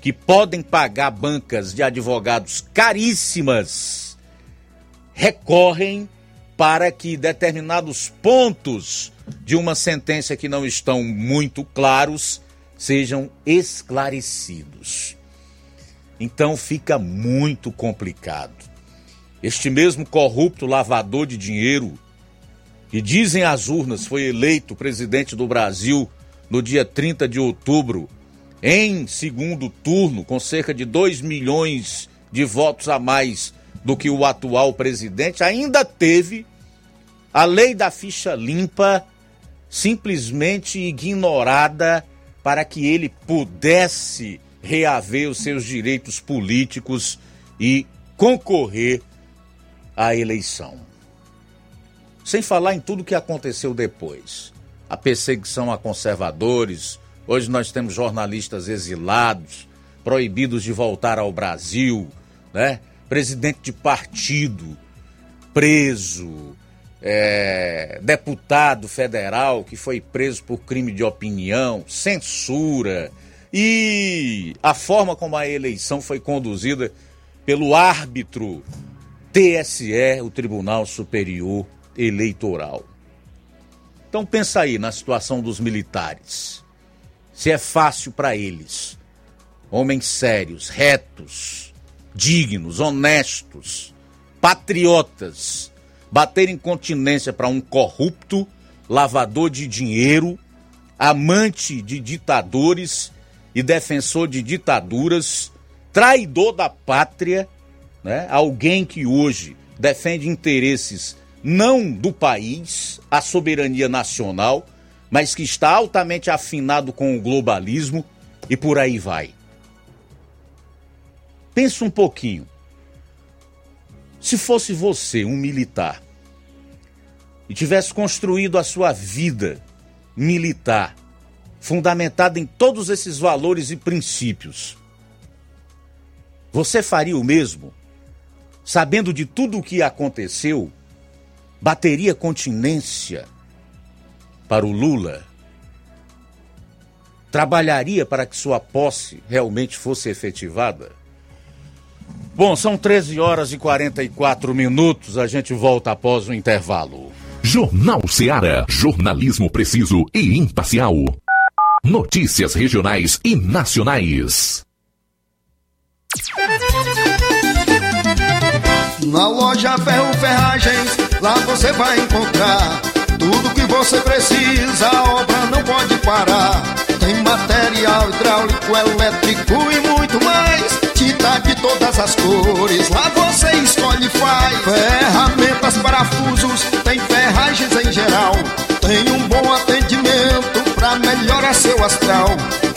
que podem pagar bancas de advogados caríssimas, recorrem para que determinados pontos de uma sentença que não estão muito claros sejam esclarecidos. Então fica muito complicado. Este mesmo corrupto lavador de dinheiro, que dizem as urnas foi eleito presidente do Brasil no dia 30 de outubro, em segundo turno, com cerca de 2 milhões de votos a mais do que o atual presidente, ainda teve a lei da ficha limpa simplesmente ignorada para que ele pudesse reaver os seus direitos políticos e concorrer à eleição. Sem falar em tudo que aconteceu depois. A perseguição a conservadores, hoje nós temos jornalistas exilados, proibidos de voltar ao Brasil, né? Presidente de partido preso, é, deputado federal que foi preso por crime de opinião, censura e a forma como a eleição foi conduzida pelo árbitro TSE, o Tribunal Superior Eleitoral. Então pensa aí na situação dos militares. Se é fácil para eles, homens sérios, retos, dignos, honestos, patriotas, bater incontinência para um corrupto, lavador de dinheiro, amante de ditadores e defensor de ditaduras, traidor da pátria, né? alguém que hoje defende interesses não do país, a soberania nacional, mas que está altamente afinado com o globalismo e por aí vai. Pensa um pouquinho. Se fosse você um militar e tivesse construído a sua vida militar fundamentada em todos esses valores e princípios, você faria o mesmo? Sabendo de tudo o que aconteceu, bateria continência para o Lula? Trabalharia para que sua posse realmente fosse efetivada? Bom, são 13 horas e 44 minutos. A gente volta após o intervalo. Jornal Seara. Jornalismo preciso e imparcial. Notícias regionais e nacionais. Na loja Ferro Ferragens, lá você vai encontrar Tudo que você precisa, a obra não pode parar. Tem material hidráulico, elétrico e muito mais. Tinta de todas as cores, lá você escolhe e faz. Ferramentas, parafusos, tem ferragens em geral. Tem um bom atendimento pra melhorar seu astral.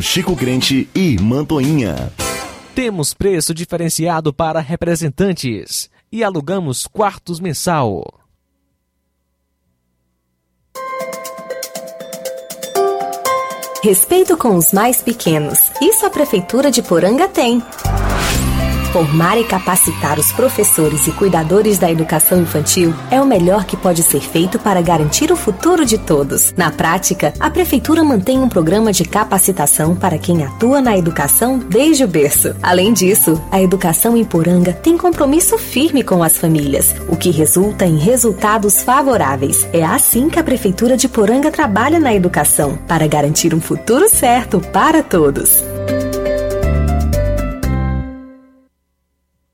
Chico Crente e Mantoinha. Temos preço diferenciado para representantes e alugamos quartos mensal. Respeito com os mais pequenos. Isso a Prefeitura de Poranga tem. Formar e capacitar os professores e cuidadores da educação infantil é o melhor que pode ser feito para garantir o futuro de todos. Na prática, a Prefeitura mantém um programa de capacitação para quem atua na educação desde o berço. Além disso, a educação em Poranga tem compromisso firme com as famílias, o que resulta em resultados favoráveis. É assim que a Prefeitura de Poranga trabalha na educação, para garantir um futuro certo para todos.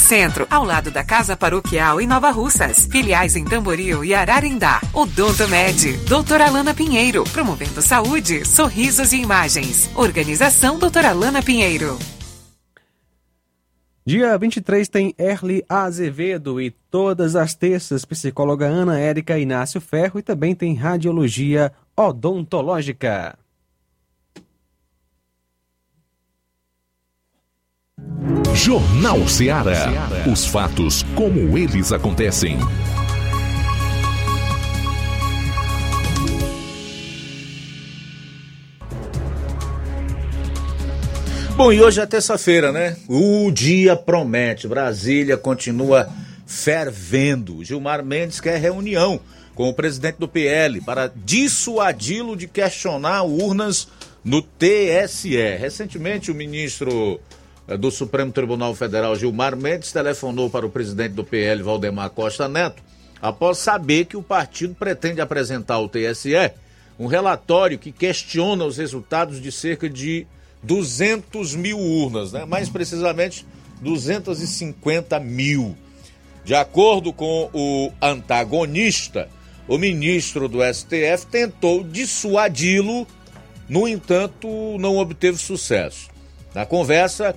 Centro, ao lado da Casa Paroquial em Nova Russas. Filiais em Tamboril e Ararindá. Odonto Med, doutora Alana Pinheiro, promovendo saúde, sorrisos e imagens. Organização doutora Alana Pinheiro. Dia 23 tem Erli Azevedo e todas as terças psicóloga Ana Érica Inácio Ferro e também tem radiologia odontológica. Jornal Ceará. Os fatos como eles acontecem. Bom, e hoje é terça-feira, né? O dia promete. Brasília continua fervendo. Gilmar Mendes quer reunião com o presidente do PL para dissuadi-lo de questionar urnas no TSE. Recentemente, o ministro do Supremo Tribunal Federal, Gilmar Mendes, telefonou para o presidente do PL, Valdemar Costa Neto, após saber que o partido pretende apresentar ao TSE um relatório que questiona os resultados de cerca de 200 mil urnas, né? mais precisamente 250 mil. De acordo com o antagonista, o ministro do STF tentou dissuadi-lo, no entanto, não obteve sucesso. Na conversa,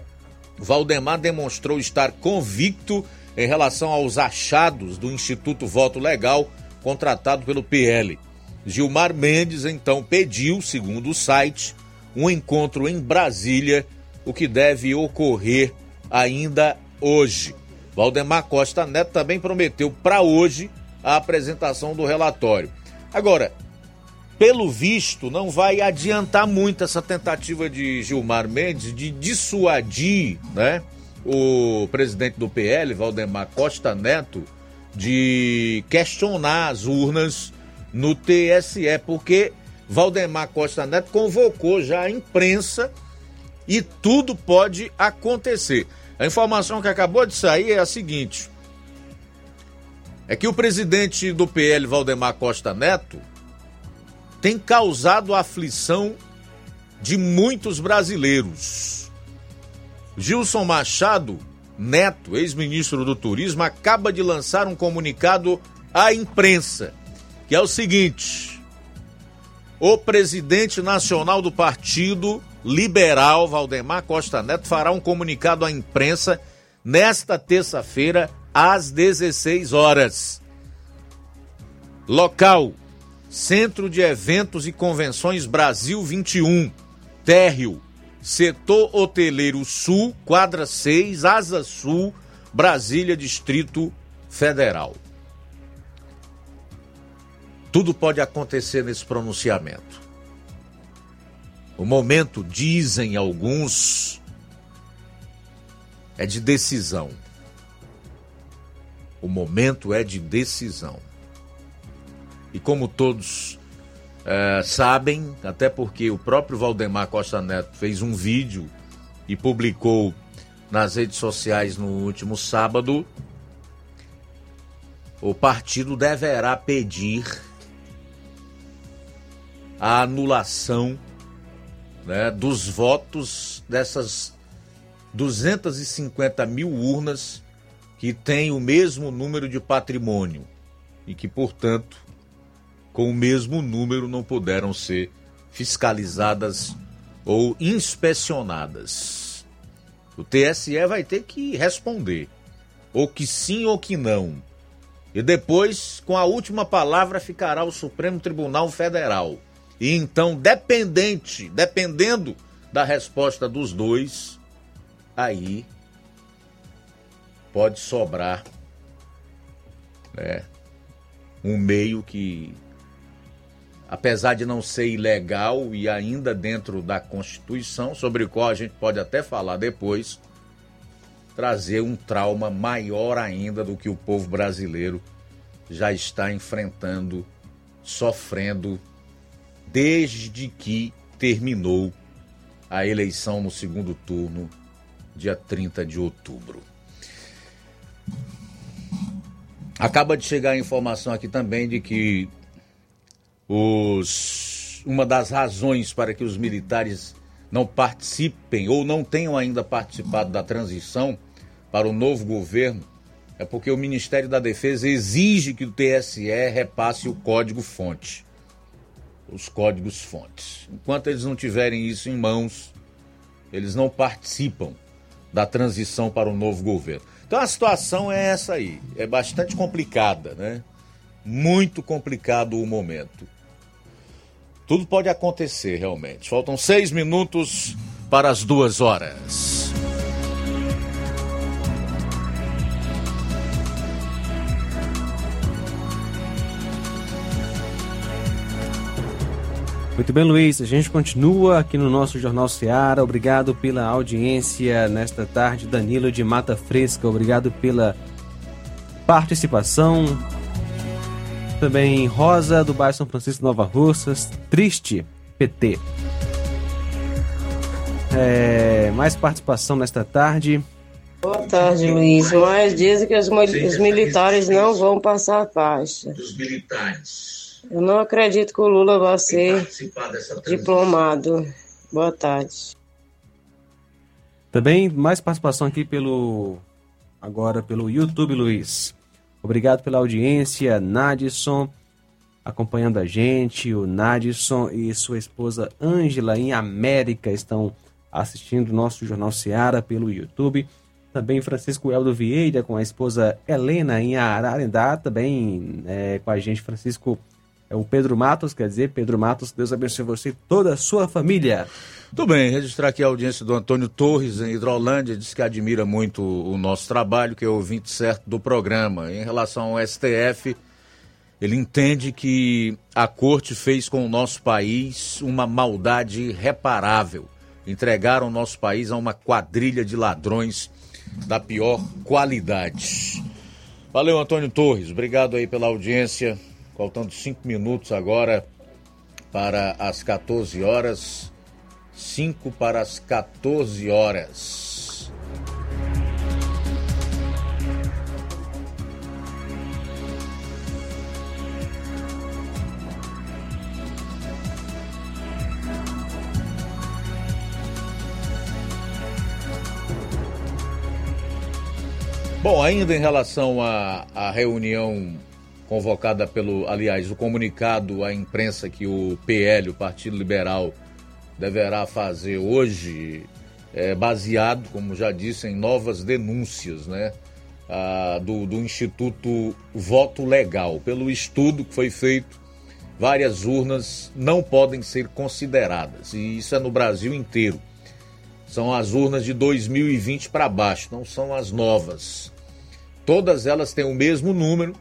Valdemar demonstrou estar convicto em relação aos achados do Instituto Voto Legal contratado pelo PL. Gilmar Mendes então pediu, segundo o site, um encontro em Brasília, o que deve ocorrer ainda hoje. Valdemar Costa Neto também prometeu para hoje a apresentação do relatório. Agora, pelo visto, não vai adiantar muito essa tentativa de Gilmar Mendes de dissuadir né, o presidente do PL, Valdemar Costa Neto, de questionar as urnas no TSE, porque Valdemar Costa Neto convocou já a imprensa e tudo pode acontecer. A informação que acabou de sair é a seguinte: é que o presidente do PL, Valdemar Costa Neto, tem causado aflição de muitos brasileiros. Gilson Machado Neto, ex-ministro do Turismo, acaba de lançar um comunicado à imprensa, que é o seguinte: o presidente nacional do Partido Liberal, Valdemar Costa Neto, fará um comunicado à imprensa nesta terça-feira, às 16 horas. Local: Centro de Eventos e Convenções Brasil 21, Térreo, Setor Hoteleiro Sul, Quadra 6, Asa Sul, Brasília, Distrito Federal. Tudo pode acontecer nesse pronunciamento. O momento, dizem alguns, é de decisão. O momento é de decisão. E como todos é, sabem, até porque o próprio Valdemar Costa Neto fez um vídeo e publicou nas redes sociais no último sábado, o partido deverá pedir a anulação né, dos votos dessas 250 mil urnas que têm o mesmo número de patrimônio e que, portanto, com o mesmo número não puderam ser fiscalizadas ou inspecionadas. O TSE vai ter que responder, ou que sim ou que não. E depois, com a última palavra, ficará o Supremo Tribunal Federal. E então, dependente, dependendo da resposta dos dois, aí pode sobrar né, um meio que, apesar de não ser ilegal e ainda dentro da Constituição, sobre o qual a gente pode até falar depois, trazer um trauma maior ainda do que o povo brasileiro já está enfrentando, sofrendo desde que terminou a eleição no segundo turno, dia 30 de outubro. Acaba de chegar a informação aqui também de que os, uma das razões para que os militares não participem ou não tenham ainda participado da transição para o novo governo é porque o Ministério da Defesa exige que o TSE repasse o código-fonte os códigos fontes. Enquanto eles não tiverem isso em mãos, eles não participam da transição para o novo governo. Então a situação é essa aí, é bastante complicada, né? Muito complicado o momento. Tudo pode acontecer realmente. Faltam seis minutos para as duas horas. Muito bem, Luiz. A gente continua aqui no nosso Jornal Seara. Obrigado pela audiência nesta tarde. Danilo de Mata Fresca, obrigado pela participação. Também Rosa, do bairro São Francisco Nova Russas. Triste, PT. É, mais participação nesta tarde. Boa tarde, Luiz. Mas dizem que os, os militares não vão passar a faixa. Dos militares. Eu não acredito que o Lula vai ser diplomado. Boa tarde. Também mais participação aqui pelo agora pelo YouTube, Luiz. Obrigado pela audiência, Nadson, acompanhando a gente, o Nadson e sua esposa Ângela em América estão assistindo nosso Jornal Seara pelo YouTube. Também Francisco Eldo Vieira com a esposa Helena em Ararendá, também é, com a gente Francisco é o Pedro Matos, quer dizer, Pedro Matos, Deus abençoe você e toda a sua família. Tudo bem, registrar aqui a audiência do Antônio Torres, em Hidrolândia, diz que admira muito o nosso trabalho, que é ouvinte certo do programa. Em relação ao STF, ele entende que a corte fez com o nosso país uma maldade irreparável. Entregaram o nosso país a uma quadrilha de ladrões da pior qualidade. Valeu, Antônio Torres. Obrigado aí pela audiência. Faltando cinco minutos agora para as 14 horas. 5 para as 14 horas. Bom, ainda em relação à, à reunião convocada pelo, aliás, o comunicado à imprensa que o PL, o Partido Liberal, deverá fazer hoje, é, baseado, como já disse, em novas denúncias, né? Ah, do, do Instituto Voto Legal. Pelo estudo que foi feito, várias urnas não podem ser consideradas, e isso é no Brasil inteiro. São as urnas de 2020 para baixo, não são as novas. Todas elas têm o mesmo número,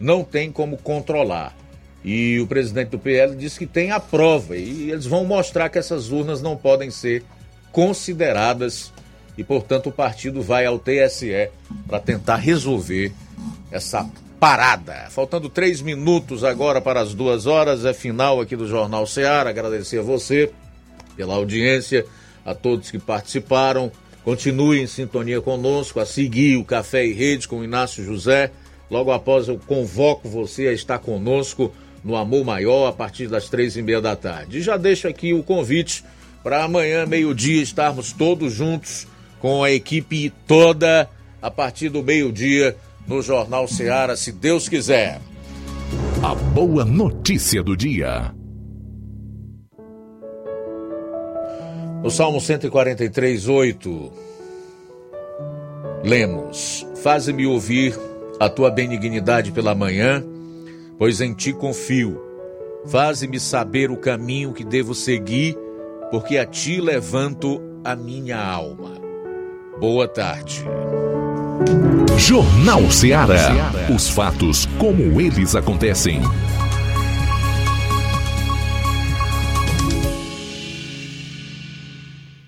não tem como controlar. E o presidente do PL disse que tem a prova e eles vão mostrar que essas urnas não podem ser consideradas e, portanto, o partido vai ao TSE para tentar resolver essa parada. Faltando três minutos agora para as duas horas, é final aqui do Jornal Ceará. Agradecer a você pela audiência, a todos que participaram. Continue em sintonia conosco, a seguir o Café e Rede com o Inácio José. Logo após eu convoco você a estar conosco no Amor Maior a partir das três e meia da tarde. E já deixo aqui o convite para amanhã, meio-dia, estarmos todos juntos com a equipe toda a partir do meio-dia no Jornal Seara, se Deus quiser. A boa notícia do dia. No Salmo 143, 8, lemos: Faze-me ouvir a tua benignidade pela manhã, pois em ti confio. Faze-me saber o caminho que devo seguir, porque a ti levanto a minha alma. Boa tarde. Jornal Ceará. Os fatos como eles acontecem.